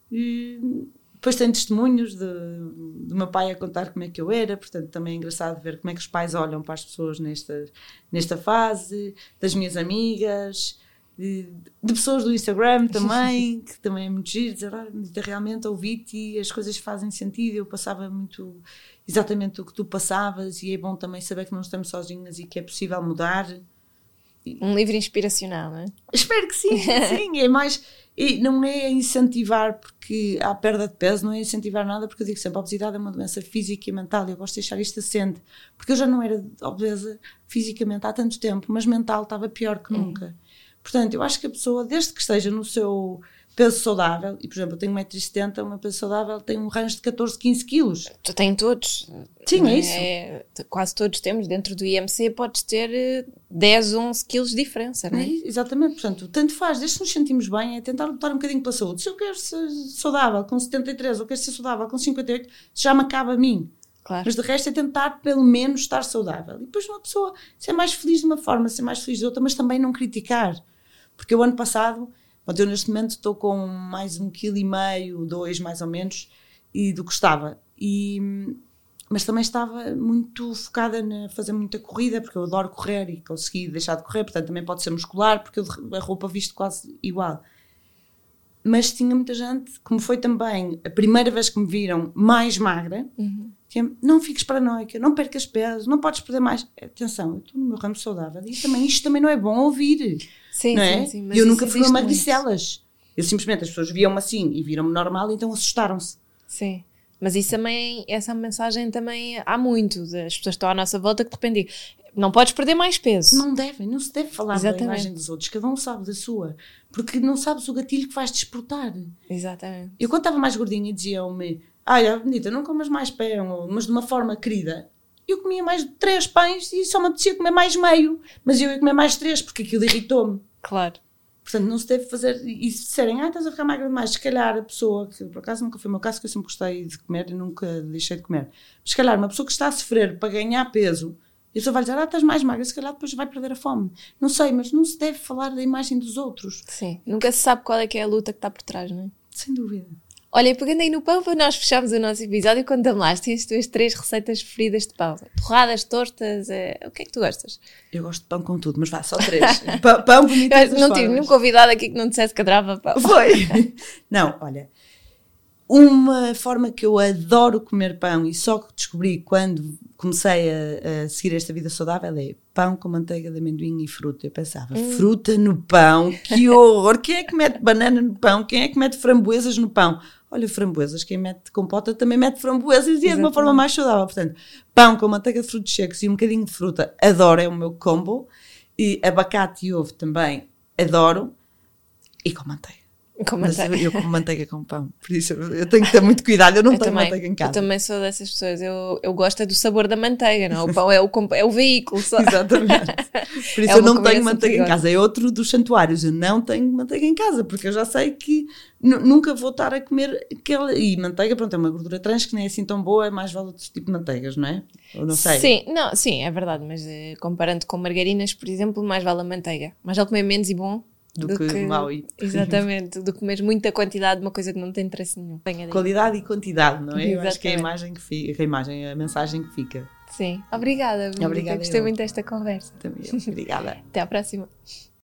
E depois tem testemunhos de, do meu pai a contar como é que eu era, portanto também é engraçado ver como é que os pais olham para as pessoas nesta, nesta fase, das minhas amigas, de, de pessoas do Instagram também, [laughs] que também é muito giro, dizer, ah, realmente ouvi-te e as coisas fazem sentido, eu passava muito exatamente o que tu passavas e é bom também saber que não estamos sozinhas e que é possível mudar. Um livro inspiracional, não é? Espero que sim, [laughs] sim, é mais e não é incentivar porque há perda de peso, não é incentivar nada, porque eu digo sempre: a obesidade é uma doença física e mental, e eu gosto de deixar isto assente, porque eu já não era obesa fisicamente há tanto tempo, mas mental estava pior que nunca. Uhum. Portanto, eu acho que a pessoa, desde que esteja no seu peso saudável, e por exemplo, eu tenho 1,70m, uma peso saudável tem um range de 14, 15 quilos. Tu tens todos. Sim, é isso. É, quase todos temos. Dentro do IMC podes ter 10, eh, 11 quilos de diferença, não é? é? Exatamente, portanto, tanto faz, desde que nos sentimos bem, é tentar lutar um bocadinho pela saúde. Se eu quero ser saudável com 73 ou quero ser saudável com 58, já me acaba a mim. Claro. Mas de resto é tentar pelo menos estar saudável. E depois uma pessoa ser mais feliz de uma forma, ser mais feliz de outra, mas também não criticar. Porque o ano passado Portanto, eu neste momento estou com mais um quilo e meio, dois mais ou menos, e do que estava. E, mas também estava muito focada na fazer muita corrida, porque eu adoro correr e consegui deixar de correr, portanto também pode ser muscular, porque eu, a roupa visto quase igual. Mas tinha muita gente, como foi também a primeira vez que me viram mais magra, uhum. Tinha, não fiques paranoica, não percas peso, não podes perder mais. Atenção, eu estou no meu ramo saudável e também, isto também não é bom ouvir. Sim, não é? sim, sim. Mas eu nunca fui uma magricelas. Eu simplesmente, as pessoas viam-me assim e viram-me normal, então assustaram-se. Sim. Mas isso também, essa mensagem também há muito. As pessoas estão à nossa volta que de repente não podes perder mais peso. Não devem, não se deve falar Exatamente. da imagem dos outros, cada um sabe da sua, porque não sabes o gatilho que vais desportar. Exatamente. Eu quando estava mais gordinha diziam-me: Olha, Benita, não comas mais pão, mas de uma forma querida eu comia mais de três pães e só me apetecia comer mais meio, mas eu ia comer mais três porque aquilo irritou-me. Claro. Portanto, não se deve fazer. E se disserem, ah, estás a ficar magra demais, se calhar a pessoa, que por acaso nunca foi o meu caso, que eu sempre gostei de comer e nunca deixei de comer, mas se calhar uma pessoa que está a sofrer para ganhar peso, e a pessoa vai dizer, ah, estás mais magra, se calhar depois vai perder a fome. Não sei, mas não se deve falar da imagem dos outros. Sim, nunca se sabe qual é que é a luta que está por trás, não é? Sem dúvida. Olha, pegando aí no pão, para nós fecharmos o nosso episódio, conta-me lá as tuas três receitas preferidas de pão. Torradas, tortas, é... o que é que tu gostas? Eu gosto de pão com tudo, mas vá, só três. pão, pão por mim Não tive nenhum convidado aqui que não dissesse que adorava pão. Foi. Não, olha, uma forma que eu adoro comer pão e só que descobri quando comecei a, a, seguir esta vida saudável é pão com manteiga de amendoim e fruta. Eu pensava, hum. fruta no pão, que horror! Quem é que mete banana no pão? Quem é que mete framboesas no pão? Olha, framboesas, quem mete compota também mete framboesas e é de uma forma mais saudável. Portanto, pão com manteiga de frutos secos e um bocadinho de fruta, adoro, é o meu combo. E abacate e ovo também, adoro. E com manteiga. [laughs] Com manteiga. Mas eu, como manteiga com pão, por isso eu tenho que ter muito cuidado, eu não eu tenho também, manteiga em casa. Eu também sou dessas pessoas, eu, eu gosto é do sabor da manteiga, não? O pão é o, é o veículo só. [laughs] Exatamente. [laughs] Por isso é eu não tenho manteiga em casa, é outro dos santuários, eu não tenho manteiga em casa, porque eu já sei que nunca vou estar a comer aquela. E manteiga, pronto, é uma gordura trans que nem é assim tão boa, é mais vale outro tipo de manteigas, não é? Ou não sei. Sim, não, sim, é verdade, mas eh, comparando com margarinas, por exemplo, mais vale a manteiga. Mais vale comer menos e bom do, do que, que mau e [laughs] exatamente do que comer muita quantidade de uma coisa que não tem interesse nenhum. Qualidade e quantidade não é? Exatamente. eu acho que é a imagem que fica a imagem a mensagem que fica. Sim. Obrigada, obrigada gostei eu. muito desta conversa. Também [laughs] obrigada. Até à próxima